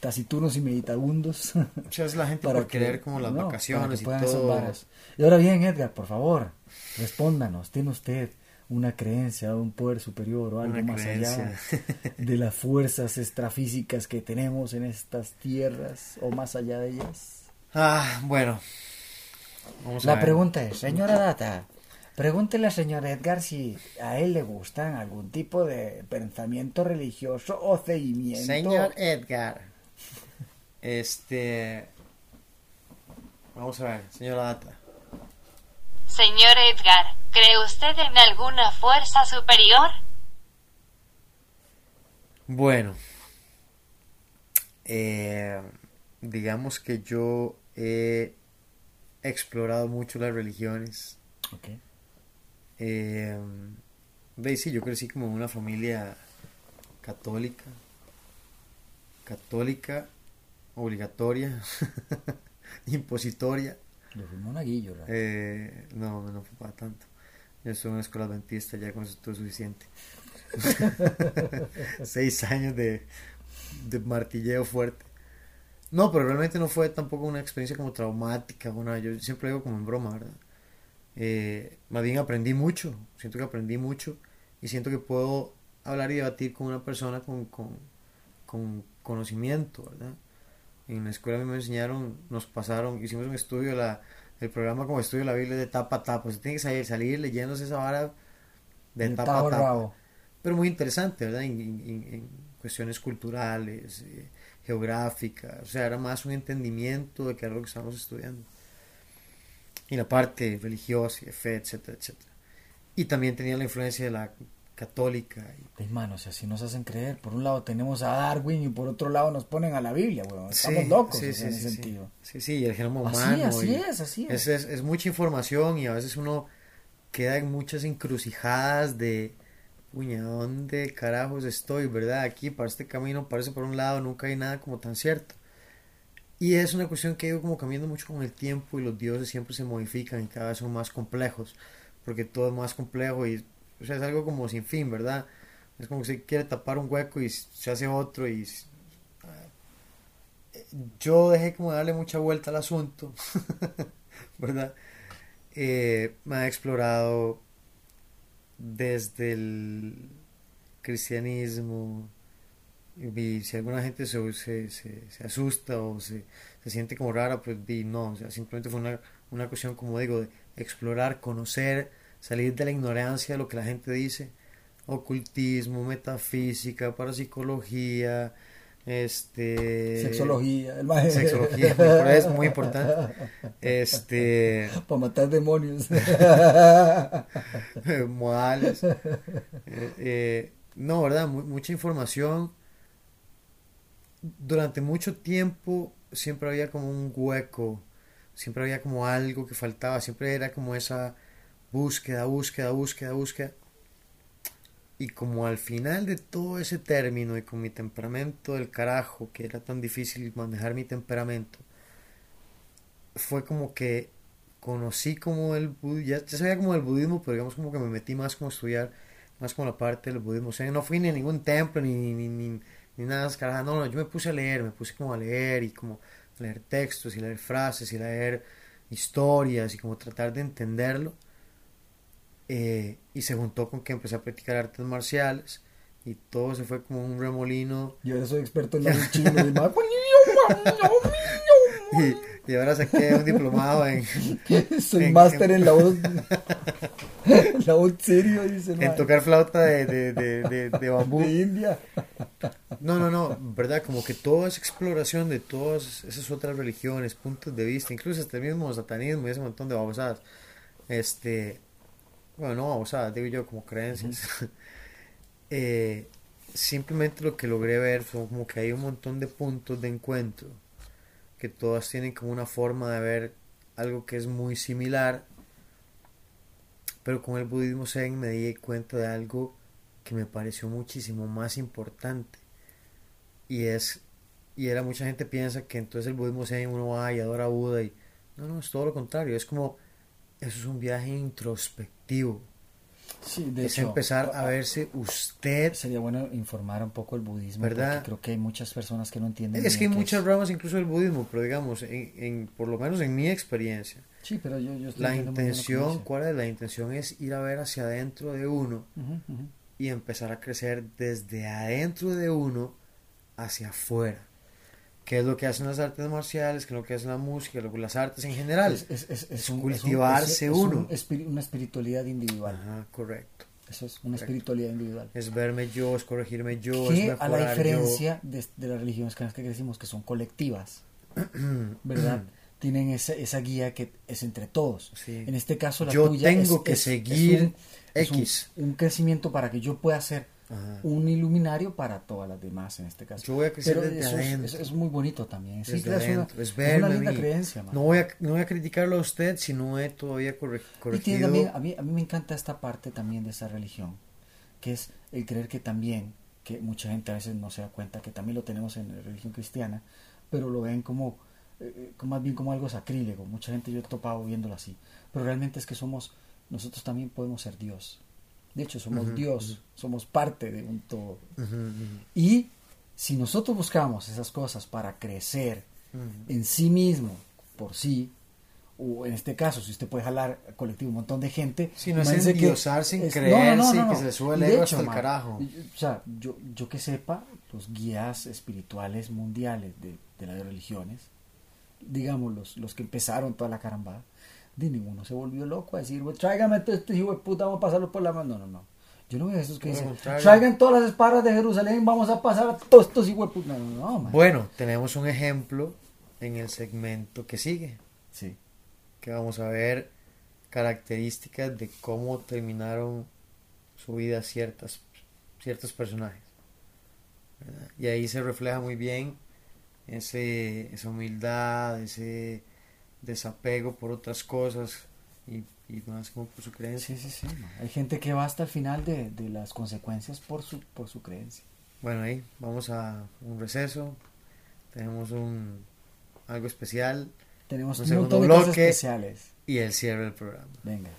taciturnos y meditabundos [laughs] Muchas veces la gente por querer como las no, para vacaciones que y varas. Y ahora bien, Edgar, por favor, respóndanos, ¿tiene usted una creencia, un poder superior o algo Una más allá [laughs] de las fuerzas extrafísicas que tenemos en estas tierras o más allá de ellas? Ah, bueno. Vamos a La ver. pregunta es, señora Data, pregúntele al señor Edgar si a él le gustan algún tipo de pensamiento religioso o seguimiento. Señor Edgar. Este. Vamos a ver, señora Data. Señor Edgar, ¿cree usted en alguna fuerza superior? Bueno. eh, digamos que yo he explorado mucho las religiones. Ok. Eh, de ahí sí, yo crecí como en una familia católica. Católica, obligatoria, [laughs] impositoria. Lo fue monaguillo. Eh, no, no fue para tanto. Yo en una escuela adventista, ya con eso todo es suficiente. [laughs] Seis años de, de martilleo fuerte. No, pero realmente no fue tampoco una experiencia como traumática. Bueno, yo siempre digo como en broma, ¿verdad? Eh, más bien aprendí mucho, siento que aprendí mucho y siento que puedo hablar y debatir con una persona con, con, con conocimiento, ¿verdad? En la escuela me enseñaron, nos pasaron, hicimos un estudio, la, el programa como estudio de la Biblia de tapa a tapa, tiene que salir, salir leyéndose esa vara de tapa a tapa. Pero muy interesante, ¿verdad? En, en, cuestiones culturales, eh, geográficas, o sea, era más un entendimiento de qué era lo que estábamos estudiando. Y la parte religiosa y de fe, etcétera, etcétera. Y también tenía la influencia de la católica. Y... Hermanos, así nos hacen creer. Por un lado tenemos a Darwin y por otro lado nos ponen a la Biblia, weón. Estamos locos sí, en ese sentido. Sí, sí, el genoma humano. Así, es, así es. Es, es. mucha información y a veces uno queda en muchas encrucijadas de, puña, ¿dónde carajos estoy, verdad? Aquí, para este camino, parece por un lado, nunca hay nada como tan cierto. Y es una cuestión que ha ido como cambiando mucho con el tiempo y los dioses siempre se modifican y cada vez son más complejos, porque todo es más complejo y o sea, es algo como sin fin, ¿verdad? Es como que se quiere tapar un hueco y se hace otro y... Yo dejé como darle mucha vuelta al asunto, [laughs] ¿verdad? Eh, me ha explorado desde el cristianismo, y si alguna gente se, se, se, asusta o se, se, siente como rara, pues di no, o sea, simplemente fue una, una cuestión, como digo, de explorar, conocer, salir de la ignorancia de lo que la gente dice, ocultismo, metafísica, parapsicología, este sexología, el sexología, es muy importante. [laughs] Este para matar demonios. [laughs] modales. Eh, eh, no, verdad, mucha información. Durante mucho tiempo siempre había como un hueco, siempre había como algo que faltaba, siempre era como esa búsqueda, búsqueda, búsqueda, búsqueda. Y como al final de todo ese término y con mi temperamento del carajo, que era tan difícil manejar mi temperamento, fue como que conocí como el budismo, ya, sabía como el budismo, pero digamos como que me metí más como estudiar, más como la parte del budismo. O sea, no fui ni a ningún templo ni, ni, ni, ni nada, carajo. No, no, yo me puse a leer, me puse como a leer y como leer textos y leer frases y leer historias y como tratar de entenderlo eh, y se juntó con que empecé a practicar artes marciales y todo se fue como un remolino. Yo ahora soy experto en la [laughs] chino y, y, ahora saqué un diplomado en. Soy máster en, la voz. la voz serio, dice En tocar flauta de, de, de, de, bambú. De India. No, no, no, verdad, como que toda esa exploración de todas esas otras religiones, puntos de vista, incluso hasta el mismo satanismo y ese montón de babosadas. Este, bueno, no, o sea, digo yo como creencias, [laughs] eh, simplemente lo que logré ver fue como que hay un montón de puntos de encuentro, que todas tienen como una forma de ver algo que es muy similar, pero con el budismo zen me di cuenta de algo que me pareció muchísimo más importante, y es, y era mucha gente piensa que entonces el budismo zen uno va y adora a Buda, y no, no, es todo lo contrario, es como eso es un viaje introspectivo. Sí, de es empezar a verse usted. Sería bueno informar un poco el budismo, ¿verdad? Porque creo que hay muchas personas que no entienden. Es que hay muchas ramas incluso del budismo, pero digamos, en, por lo menos en mi experiencia. Sí, pero yo, yo La intención, ¿cuál es? La intención es ir a ver hacia adentro de uno y empezar a crecer desde adentro de uno hacia afuera qué es lo que hacen las artes marciales, qué es lo que hace la música, lo, las artes en general. Es, es, es cultivarse uno. una espiritualidad individual. Ajá, correcto. Eso es una espiritualidad individual. Es verme yo, es corregirme yo, que es a la diferencia de, de, las religiones que decimos que son colectivas, [clears throat] ¿verdad? Tienen esa, esa guía que es entre todos. En este caso, la yo tuya tengo que seguir X. Un, un, crecimiento para que yo pueda ser un iluminario para todas las demás en este caso. Yo voy a crecer Pero desde eso adentro. Es, es, muy bonito también. Sí, desde adentro. Es, verme una linda creencia. No voy, a, no voy a criticarlo a usted si no he todavía corre, corregido. Y también, a, mí, a mí me encanta esta parte también de esa religión, que es el creer que también, que mucha gente a veces no se da cuenta que también lo tenemos en la religión cristiana, pero lo ven como, eh, como más bien como algo sacrílego. Mucha gente yo he topado viéndolo así. Pero realmente es que somos nosotros también podemos ser Dios. De hecho, somos Dios, somos parte de un todo. Y si nosotros buscamos esas cosas para crecer en sí mismo, por sí, o en este caso, si usted puede jalar colectivo un montón de gente. Si no es endiosar sin es- creerse y no, que no. se le sube el ego hecho, hasta el ma, carajo. O sea, yo, yo que sepa, los guías espirituales mundiales de, de las religiones, digamos, los, los que empezaron toda la carambada, de ninguno se volvió loco a decir, "Bueno, tráigame todo este hijo de puta, vamos a pasarlo por la mano. No, no, no. Yo no veo esos que Bueno, dicen, traigan- traigan todas las espadas de Jerusalén, vamos a pasar a todos estos hijos de puta. No, no, no, man. Bueno, tenemos un ejemplo en el segmento que sigue, Sí. que vamos a ver características de cómo terminaron su vida ciertas, ciertos personajes. ¿verdad? Y ahí se refleja muy bien ese, esa humildad, ese desapego por otras cosas y, y más como por su creencia. Sí, sí, sí. man. Hay gente que va hasta el final de, de las consecuencias por su, por su creencia. Bueno, ahí vamos a un receso. Tenemos un algo especial Tenemos Un un, segundo bloque. especiales. y el cierre del programa. Venga.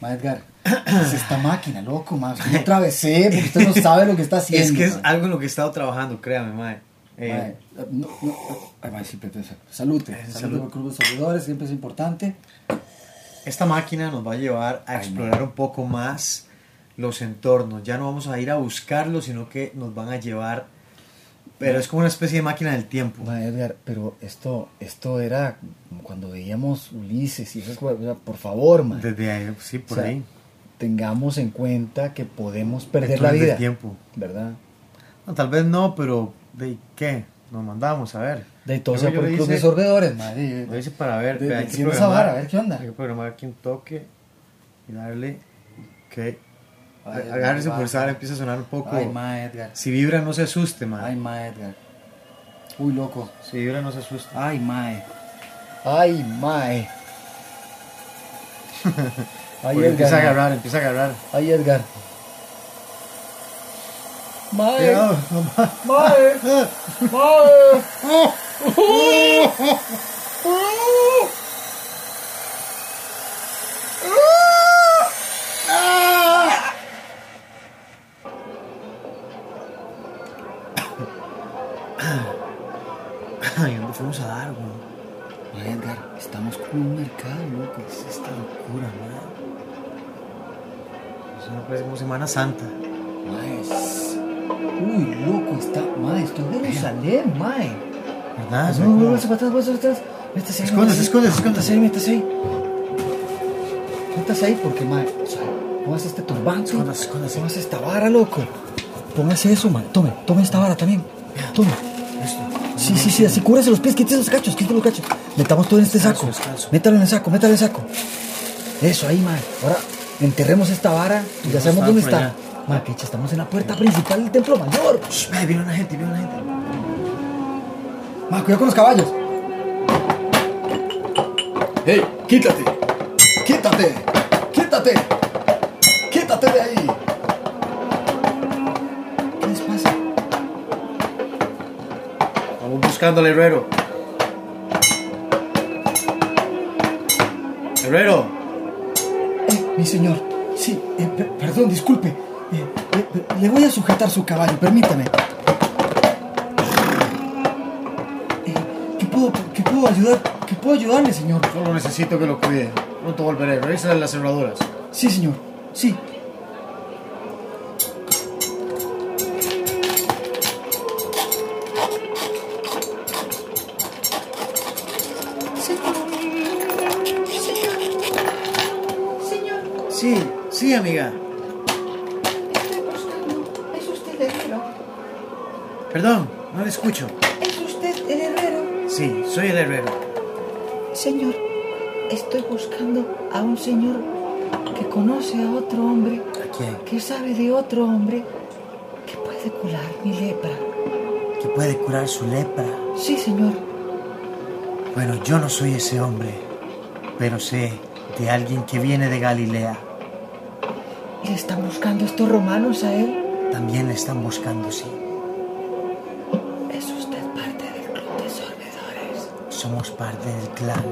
Ma Edgar, es esta máquina, loco, ma. Usted no travesé porque usted no sabe lo que está haciendo. Es que es ma. algo en lo que he estado trabajando, créame, mae. Eh, no, no, ay, salute. Eh, Salute salud. por Cruz de siempre es importante. esta máquina nos va a llevar a Ay, explorar un poco más los entornos. Ya no vamos a ir a buscarlos, sino que nos van a llevar. Pero es como una especie de máquina del tiempo. Edgar, pero esto, esto era cuando veíamos Ulises y esas cosas. por favor, ma. Desde ahí, sí, por O sea, ahí. Tengamos en cuenta que podemos perder El la vida. tiempo. ¿Verdad? Tal vez no, pero ¿de qué? Nos mandamos a ver. De todo sea por el Club de Sorbedores, madre. Lo hice para ver, De- hay que programar, a ver qué onda. Hay que programar aquí un toque y darle que agárrese pulsar, empieza a sonar un poco. Ay, ma, Edgar. Si vibra, no se asuste, man. Ay, ma, Edgar. Uy, loco. Si vibra, no se asuste. Ay, mae. Ay, mae. [laughs] Ay, Porque empieza a Edgar. agarrar, empieza a agarrar. Ay, Edgar. Mae. Mamá. Mae. Mae. [coughs] Ay, ¿dónde fuimos a dar, güey? Mae, Edgar, estamos como en un mercado, loco. ¿Qué es esta locura, man? Eso no parece como Semana Santa. Mae. Uy, loco, está. Mae, esto es Jerusalén, mae. ¿Verdad? No, no, vuelve para atrás, vuelve para atrás. Métase ahí. Escóndase, métase ahí. escóndase, Métase ahí, métase ahí. Métase ahí porque, mae, o sea, póngase este turbante. Póngase esta vara, loco. Póngase eso, mae. Tome, tome esta vara también. Tome. Sí, sí, sí, así cúbrase los pies, quítese los cachos, quítese los cachos. Metamos todo en este saco. Métalo en el saco, métalo en el saco. Eso ahí, mae. Ahora enterremos esta vara y ya sabemos dónde está. Que estamos en la puerta principal del templo mayor. Shh, ve, viene una gente, viene una gente. Mae, cuidado con los caballos. ¡Ey! ¡Quítate! ¡Quítate! ¡Quítate! ¡Quítate de ahí! ¿Qué les pasa? Vamos buscando al herrero. Herrero. Eh, mi señor. Sí, eh, per- perdón, disculpe. Eh, le voy a sujetar su caballo, permítame. Eh, ¿qué, puedo, ¿Qué puedo ayudar? ¿Qué puedo ayudarle, señor? Solo necesito que lo cuide. Pronto volveré. Revisa las cerraduras. Sí, señor. Sí, Perdón, no le escucho. ¿Es usted el herrero? Sí, soy el herrero. Señor, estoy buscando a un señor que conoce a otro hombre, ¿A quién? que sabe de otro hombre, que puede curar mi lepra. Que puede curar su lepra. Sí, señor. Bueno, yo no soy ese hombre, pero sé de alguien que viene de Galilea. ¿Le están buscando estos romanos a él? También le están buscando, sí. parte del clan.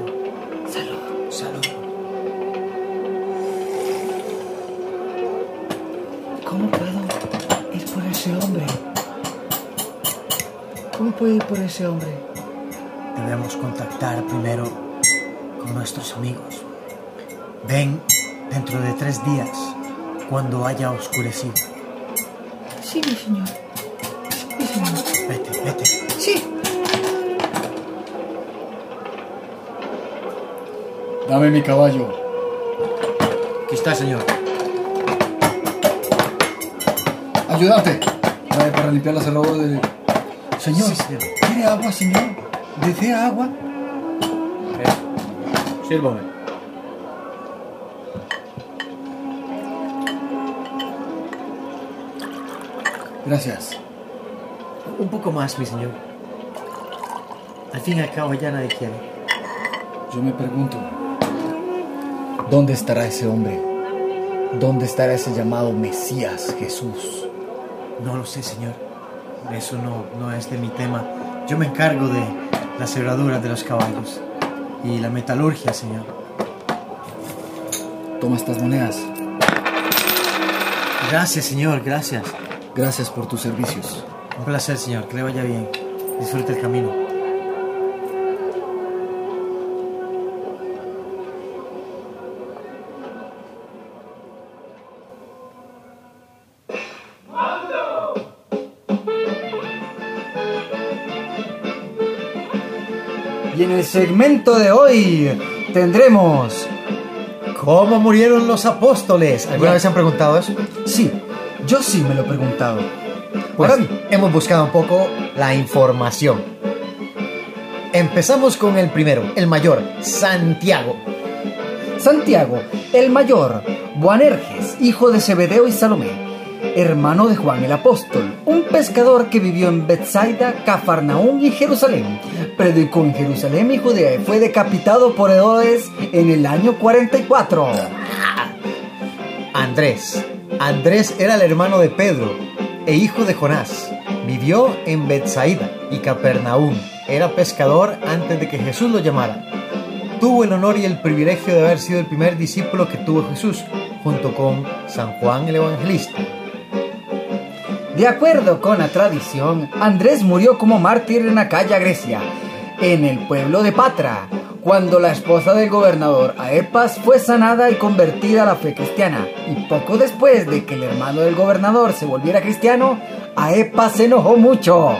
Salud, salud. ¿Cómo puedo ir por ese hombre? ¿Cómo puedo ir por ese hombre? Debemos contactar primero con nuestros amigos. Ven dentro de tres días, cuando haya oscurecido. Sí, mi señor. Sí, mi señor. Vete, vete. Sí. Dame mi caballo. Aquí está, señor. Ayúdate. Trae para limpiar la cerradura de... Señor, Sí, señor. ¿quiere agua, señor? ¿Desea agua? Sírvame. Gracias. Un poco más, mi señor. Al fin y al cabo ya nadie quiere. Yo me pregunto, ¿dónde estará ese hombre? ¿Dónde estará ese llamado Mesías Jesús? No lo sé, señor. Eso no, no es de mi tema. Yo me encargo de las cerraduras de los caballos y la metalurgia, señor. Toma estas monedas. Gracias, señor, gracias. Gracias por tus servicios. Un placer, señor. Que le vaya bien. Disfrute el camino. Segmento de hoy tendremos... ¿Cómo murieron los apóstoles? ¿Alguna vez se han preguntado eso? Sí, yo sí me lo he preguntado. Pues Ahora, hemos buscado un poco la información. Empezamos con el primero, el mayor, Santiago. Santiago, el mayor, Boanerges, hijo de Zebedeo y Salomé, hermano de Juan el Apóstol, un pescador que vivió en Bethsaida, Cafarnaún y Jerusalén. Predicó en Jerusalén y Judea y fue decapitado por Herodes en el año 44. Andrés. Andrés era el hermano de Pedro e hijo de Jonás. Vivió en Bethsaida y Capernaum. Era pescador antes de que Jesús lo llamara. Tuvo el honor y el privilegio de haber sido el primer discípulo que tuvo Jesús, junto con San Juan el Evangelista. De acuerdo con la tradición, Andrés murió como mártir en Acaya, Grecia, en el pueblo de Patra, cuando la esposa del gobernador Aepas fue sanada y convertida a la fe cristiana. Y poco después de que el hermano del gobernador se volviera cristiano, Aepas se enojó mucho.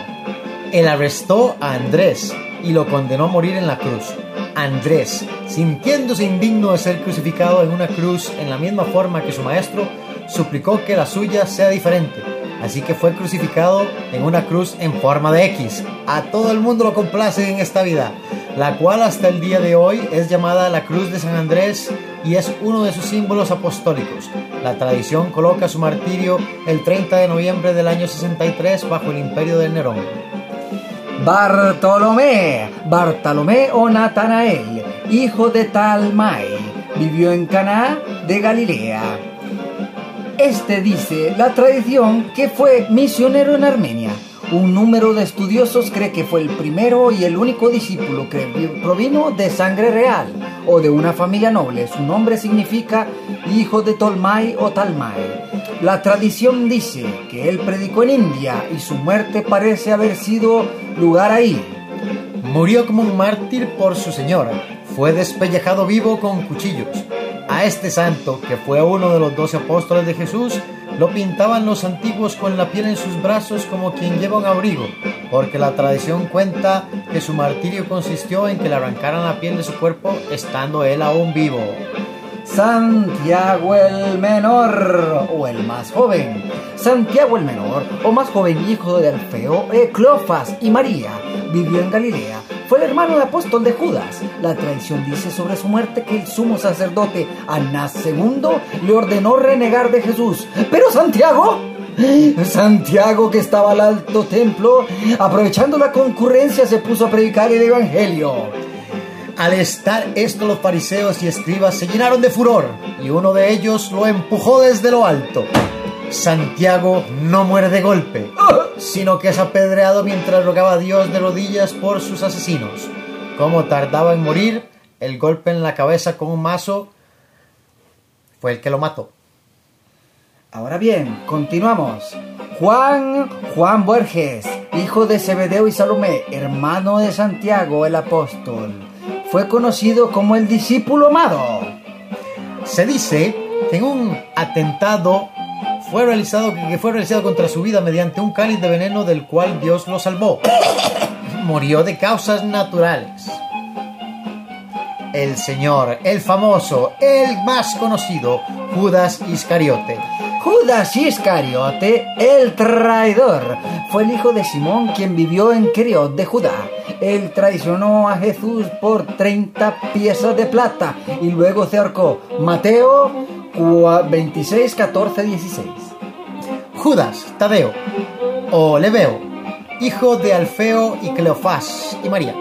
Él arrestó a Andrés y lo condenó a morir en la cruz. Andrés, sintiéndose indigno de ser crucificado en una cruz en la misma forma que su maestro, suplicó que la suya sea diferente. Así que fue crucificado en una cruz en forma de X. A todo el mundo lo complace en esta vida, la cual hasta el día de hoy es llamada la Cruz de San Andrés y es uno de sus símbolos apostólicos. La tradición coloca su martirio el 30 de noviembre del año 63 bajo el imperio de Nerón. Bartolomé, Bartolomé o Natanael, hijo de Talmai, vivió en Caná de Galilea. Este dice la tradición que fue misionero en Armenia. Un número de estudiosos cree que fue el primero y el único discípulo que vi- provino de sangre real o de una familia noble. Su nombre significa hijo de Tolmai o Talmai. La tradición dice que él predicó en India y su muerte parece haber sido lugar ahí. Murió como un mártir por su señora. Fue despellejado vivo con cuchillos. A este santo, que fue uno de los doce apóstoles de Jesús, lo pintaban los antiguos con la piel en sus brazos como quien lleva un abrigo, porque la tradición cuenta que su martirio consistió en que le arrancaran la piel de su cuerpo estando él aún vivo. Santiago el menor o el más joven. Santiago el menor o más joven hijo de Alfeo, Cleofas y María vivió en Galilea. Fue el hermano del apóstol de Judas. La tradición dice sobre su muerte que el sumo sacerdote Anás II le ordenó renegar de Jesús. Pero Santiago, Santiago que estaba al alto templo, aprovechando la concurrencia se puso a predicar el evangelio. Al estar esto los fariseos y escribas se llenaron de furor y uno de ellos lo empujó desde lo alto. Santiago no muere de golpe, sino que es apedreado mientras rogaba a Dios de rodillas por sus asesinos. Como tardaba en morir, el golpe en la cabeza con un mazo fue el que lo mató. Ahora bien, continuamos. Juan, Juan Borges, hijo de Zebedeo y Salomé, hermano de Santiago el apóstol, fue conocido como el discípulo amado. Se dice que en un atentado fue realizado, que fue realizado contra su vida mediante un cáliz de veneno del cual Dios lo salvó. Murió de causas naturales. El Señor, el famoso, el más conocido, Judas Iscariote. Judas Iscariote, el traidor, fue el hijo de Simón quien vivió en Keriot de Judá. Él traicionó a Jesús por 30 piezas de plata y luego se ahorcó. Mateo 26, 14, 16. Judas Tadeo o Leveo, hijo de Alfeo y Cleofás y María.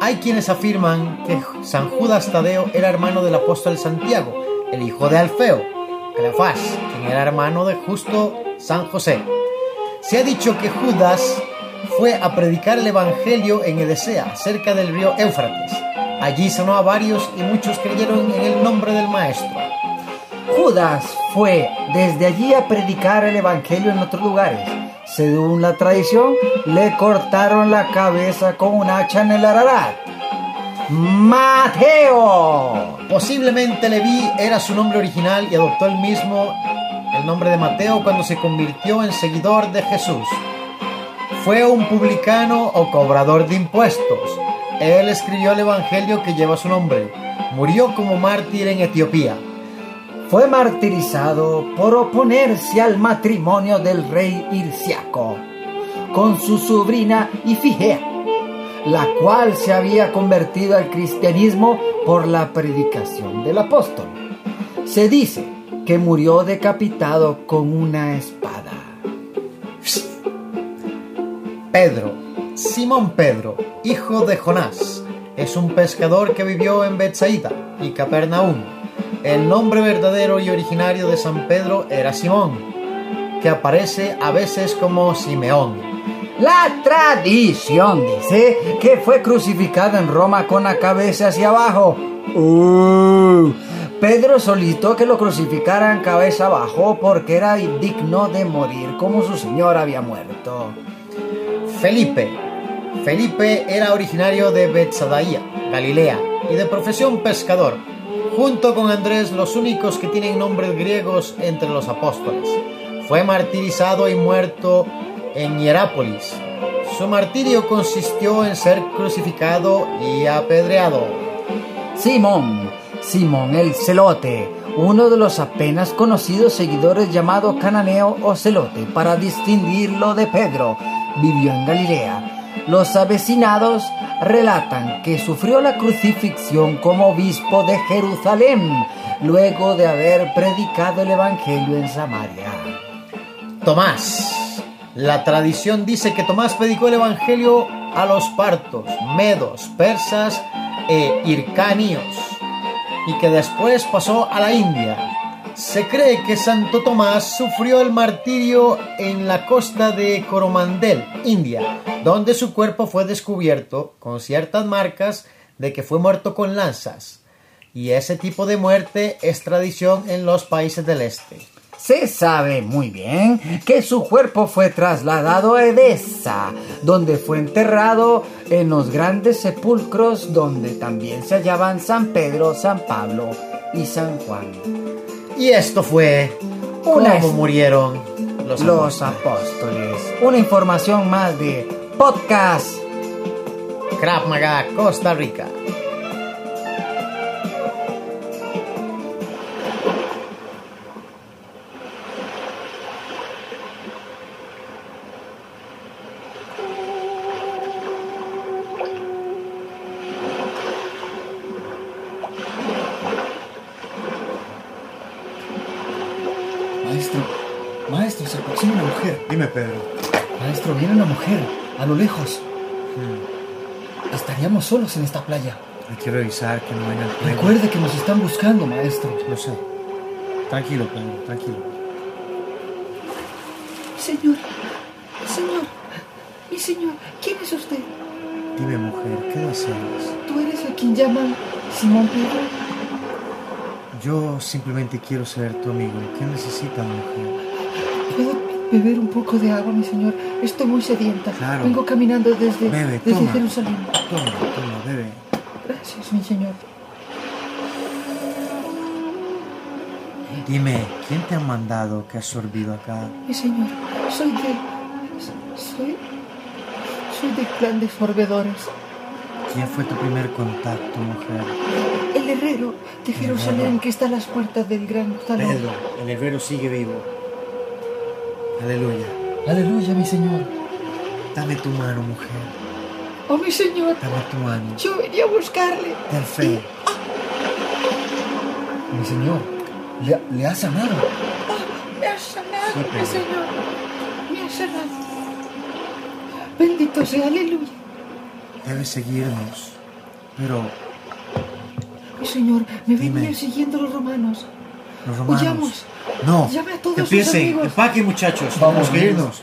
Hay quienes afirman que San Judas Tadeo era hermano del apóstol Santiago, el hijo de Alfeo, Cleofás, quien era hermano de justo San José. Se ha dicho que Judas fue a predicar el Evangelio en Edesea, cerca del río Éufrates. Allí sanó a varios y muchos creyeron en el nombre del Maestro. Judas fue desde allí a predicar el Evangelio en otros lugares. Según la tradición, le cortaron la cabeza con un hacha en el Ararat. Mateo. Posiblemente Leví era su nombre original y adoptó el mismo el nombre de Mateo cuando se convirtió en seguidor de Jesús. Fue un publicano o cobrador de impuestos. Él escribió el Evangelio que lleva su nombre. Murió como mártir en Etiopía. Fue martirizado por oponerse al matrimonio del rey Irsiaco con su sobrina Ifigea, la cual se había convertido al cristianismo por la predicación del apóstol. Se dice que murió decapitado con una espada. Pedro, Simón Pedro, hijo de Jonás, es un pescador que vivió en Bethsaida y Capernaum. El nombre verdadero y originario de San Pedro era Simón, que aparece a veces como Simeón. La tradición dice que fue crucificado en Roma con la cabeza hacia abajo. Uh, Pedro solicitó que lo crucificaran cabeza abajo porque era digno de morir como su señor había muerto. Felipe. Felipe era originario de Betsadaía, Galilea, y de profesión pescador, junto con Andrés los únicos que tienen nombres griegos entre los apóstoles. Fue martirizado y muerto en Hierápolis. Su martirio consistió en ser crucificado y apedreado. Simón, Simón el celote, uno de los apenas conocidos seguidores llamado cananeo o celote para distinguirlo de Pedro, vivió en Galilea. Los avecinados relatan que sufrió la crucifixión como obispo de Jerusalén, luego de haber predicado el Evangelio en Samaria. Tomás. La tradición dice que Tomás predicó el Evangelio a los partos, medos, persas e hircanios, y que después pasó a la India. Se cree que Santo Tomás sufrió el martirio en la costa de Coromandel, India, donde su cuerpo fue descubierto con ciertas marcas de que fue muerto con lanzas. Y ese tipo de muerte es tradición en los países del este. Se sabe muy bien que su cuerpo fue trasladado a Edesa, donde fue enterrado en los grandes sepulcros donde también se hallaban San Pedro, San Pablo y San Juan. Y esto fue Una cómo murieron los, apóstoles. Una información más de podcast. Krav Maga, Costa Rica. Aproxima una mujer. Dime, Pedro. Maestro, viene una mujer, a lo lejos. Estaríamos solos en esta playa. Hay que revisar que no vengan. Recuerde que nos están buscando, maestro. Lo sé. Tranquilo, Pedro, tranquilo. Señor, señor, mi señor, ¿quién es usted? Dime, mujer, ¿qué deseas? ¿Tú eres a quien llaman Simón Pedro? Yo simplemente quiero ser tu amigo. ¿Qué necesitas, mujer? ¿Puedo beber un poco de agua, mi señor? Estoy muy sedienta. Claro. Vengo caminando desde, Bebe, desde toma. Jerusalén. Toma, toma, bebe. Gracias, mi señor. Dime, ¿quién te ha mandado que has sorbido acá? Mi señor, soy de... Soy... Soy del clan de sorbedores. ¿Quién fue tu primer contacto, mujer? El herrero de Jerusalén que está a las puertas del gran salón. Pedro, el herrero sigue vivo. Aleluya. Aleluya, mi señor. Dame tu mano, mujer. Oh, mi señor, Dame tu mano. yo venía a buscarle. Ten fe. Mi señor, le, le ha sanado. Me ha sanado, Sí, mi señor. Me ha sanado. Bendito sea, aleluya. Debes seguirnos. Pero Mi señor, me venían siguiendo los romanos. Los romanos. Huyamos. No. Llame a todos sus Empiecen. Empaquen, muchachos. Vamos, que irnos.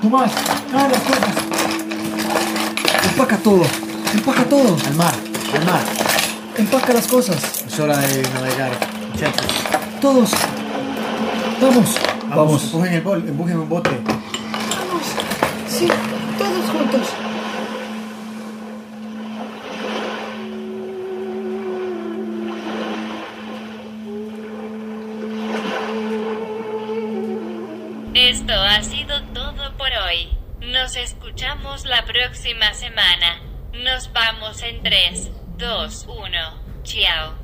Tomás, trae las cosas. Empaca todo. Empaca todo. Al mar. Al mar. Empaca las cosas. Es hora de navegar, muchachos. Todos. Vamos. Vamos. Vamos. Empujen el bol, empujen un bote. Vamos. Sí, todos juntos. Esto ha sido todo por hoy. Nos escuchamos la próxima semana. Nos vamos en 3, 2, 1. Chao.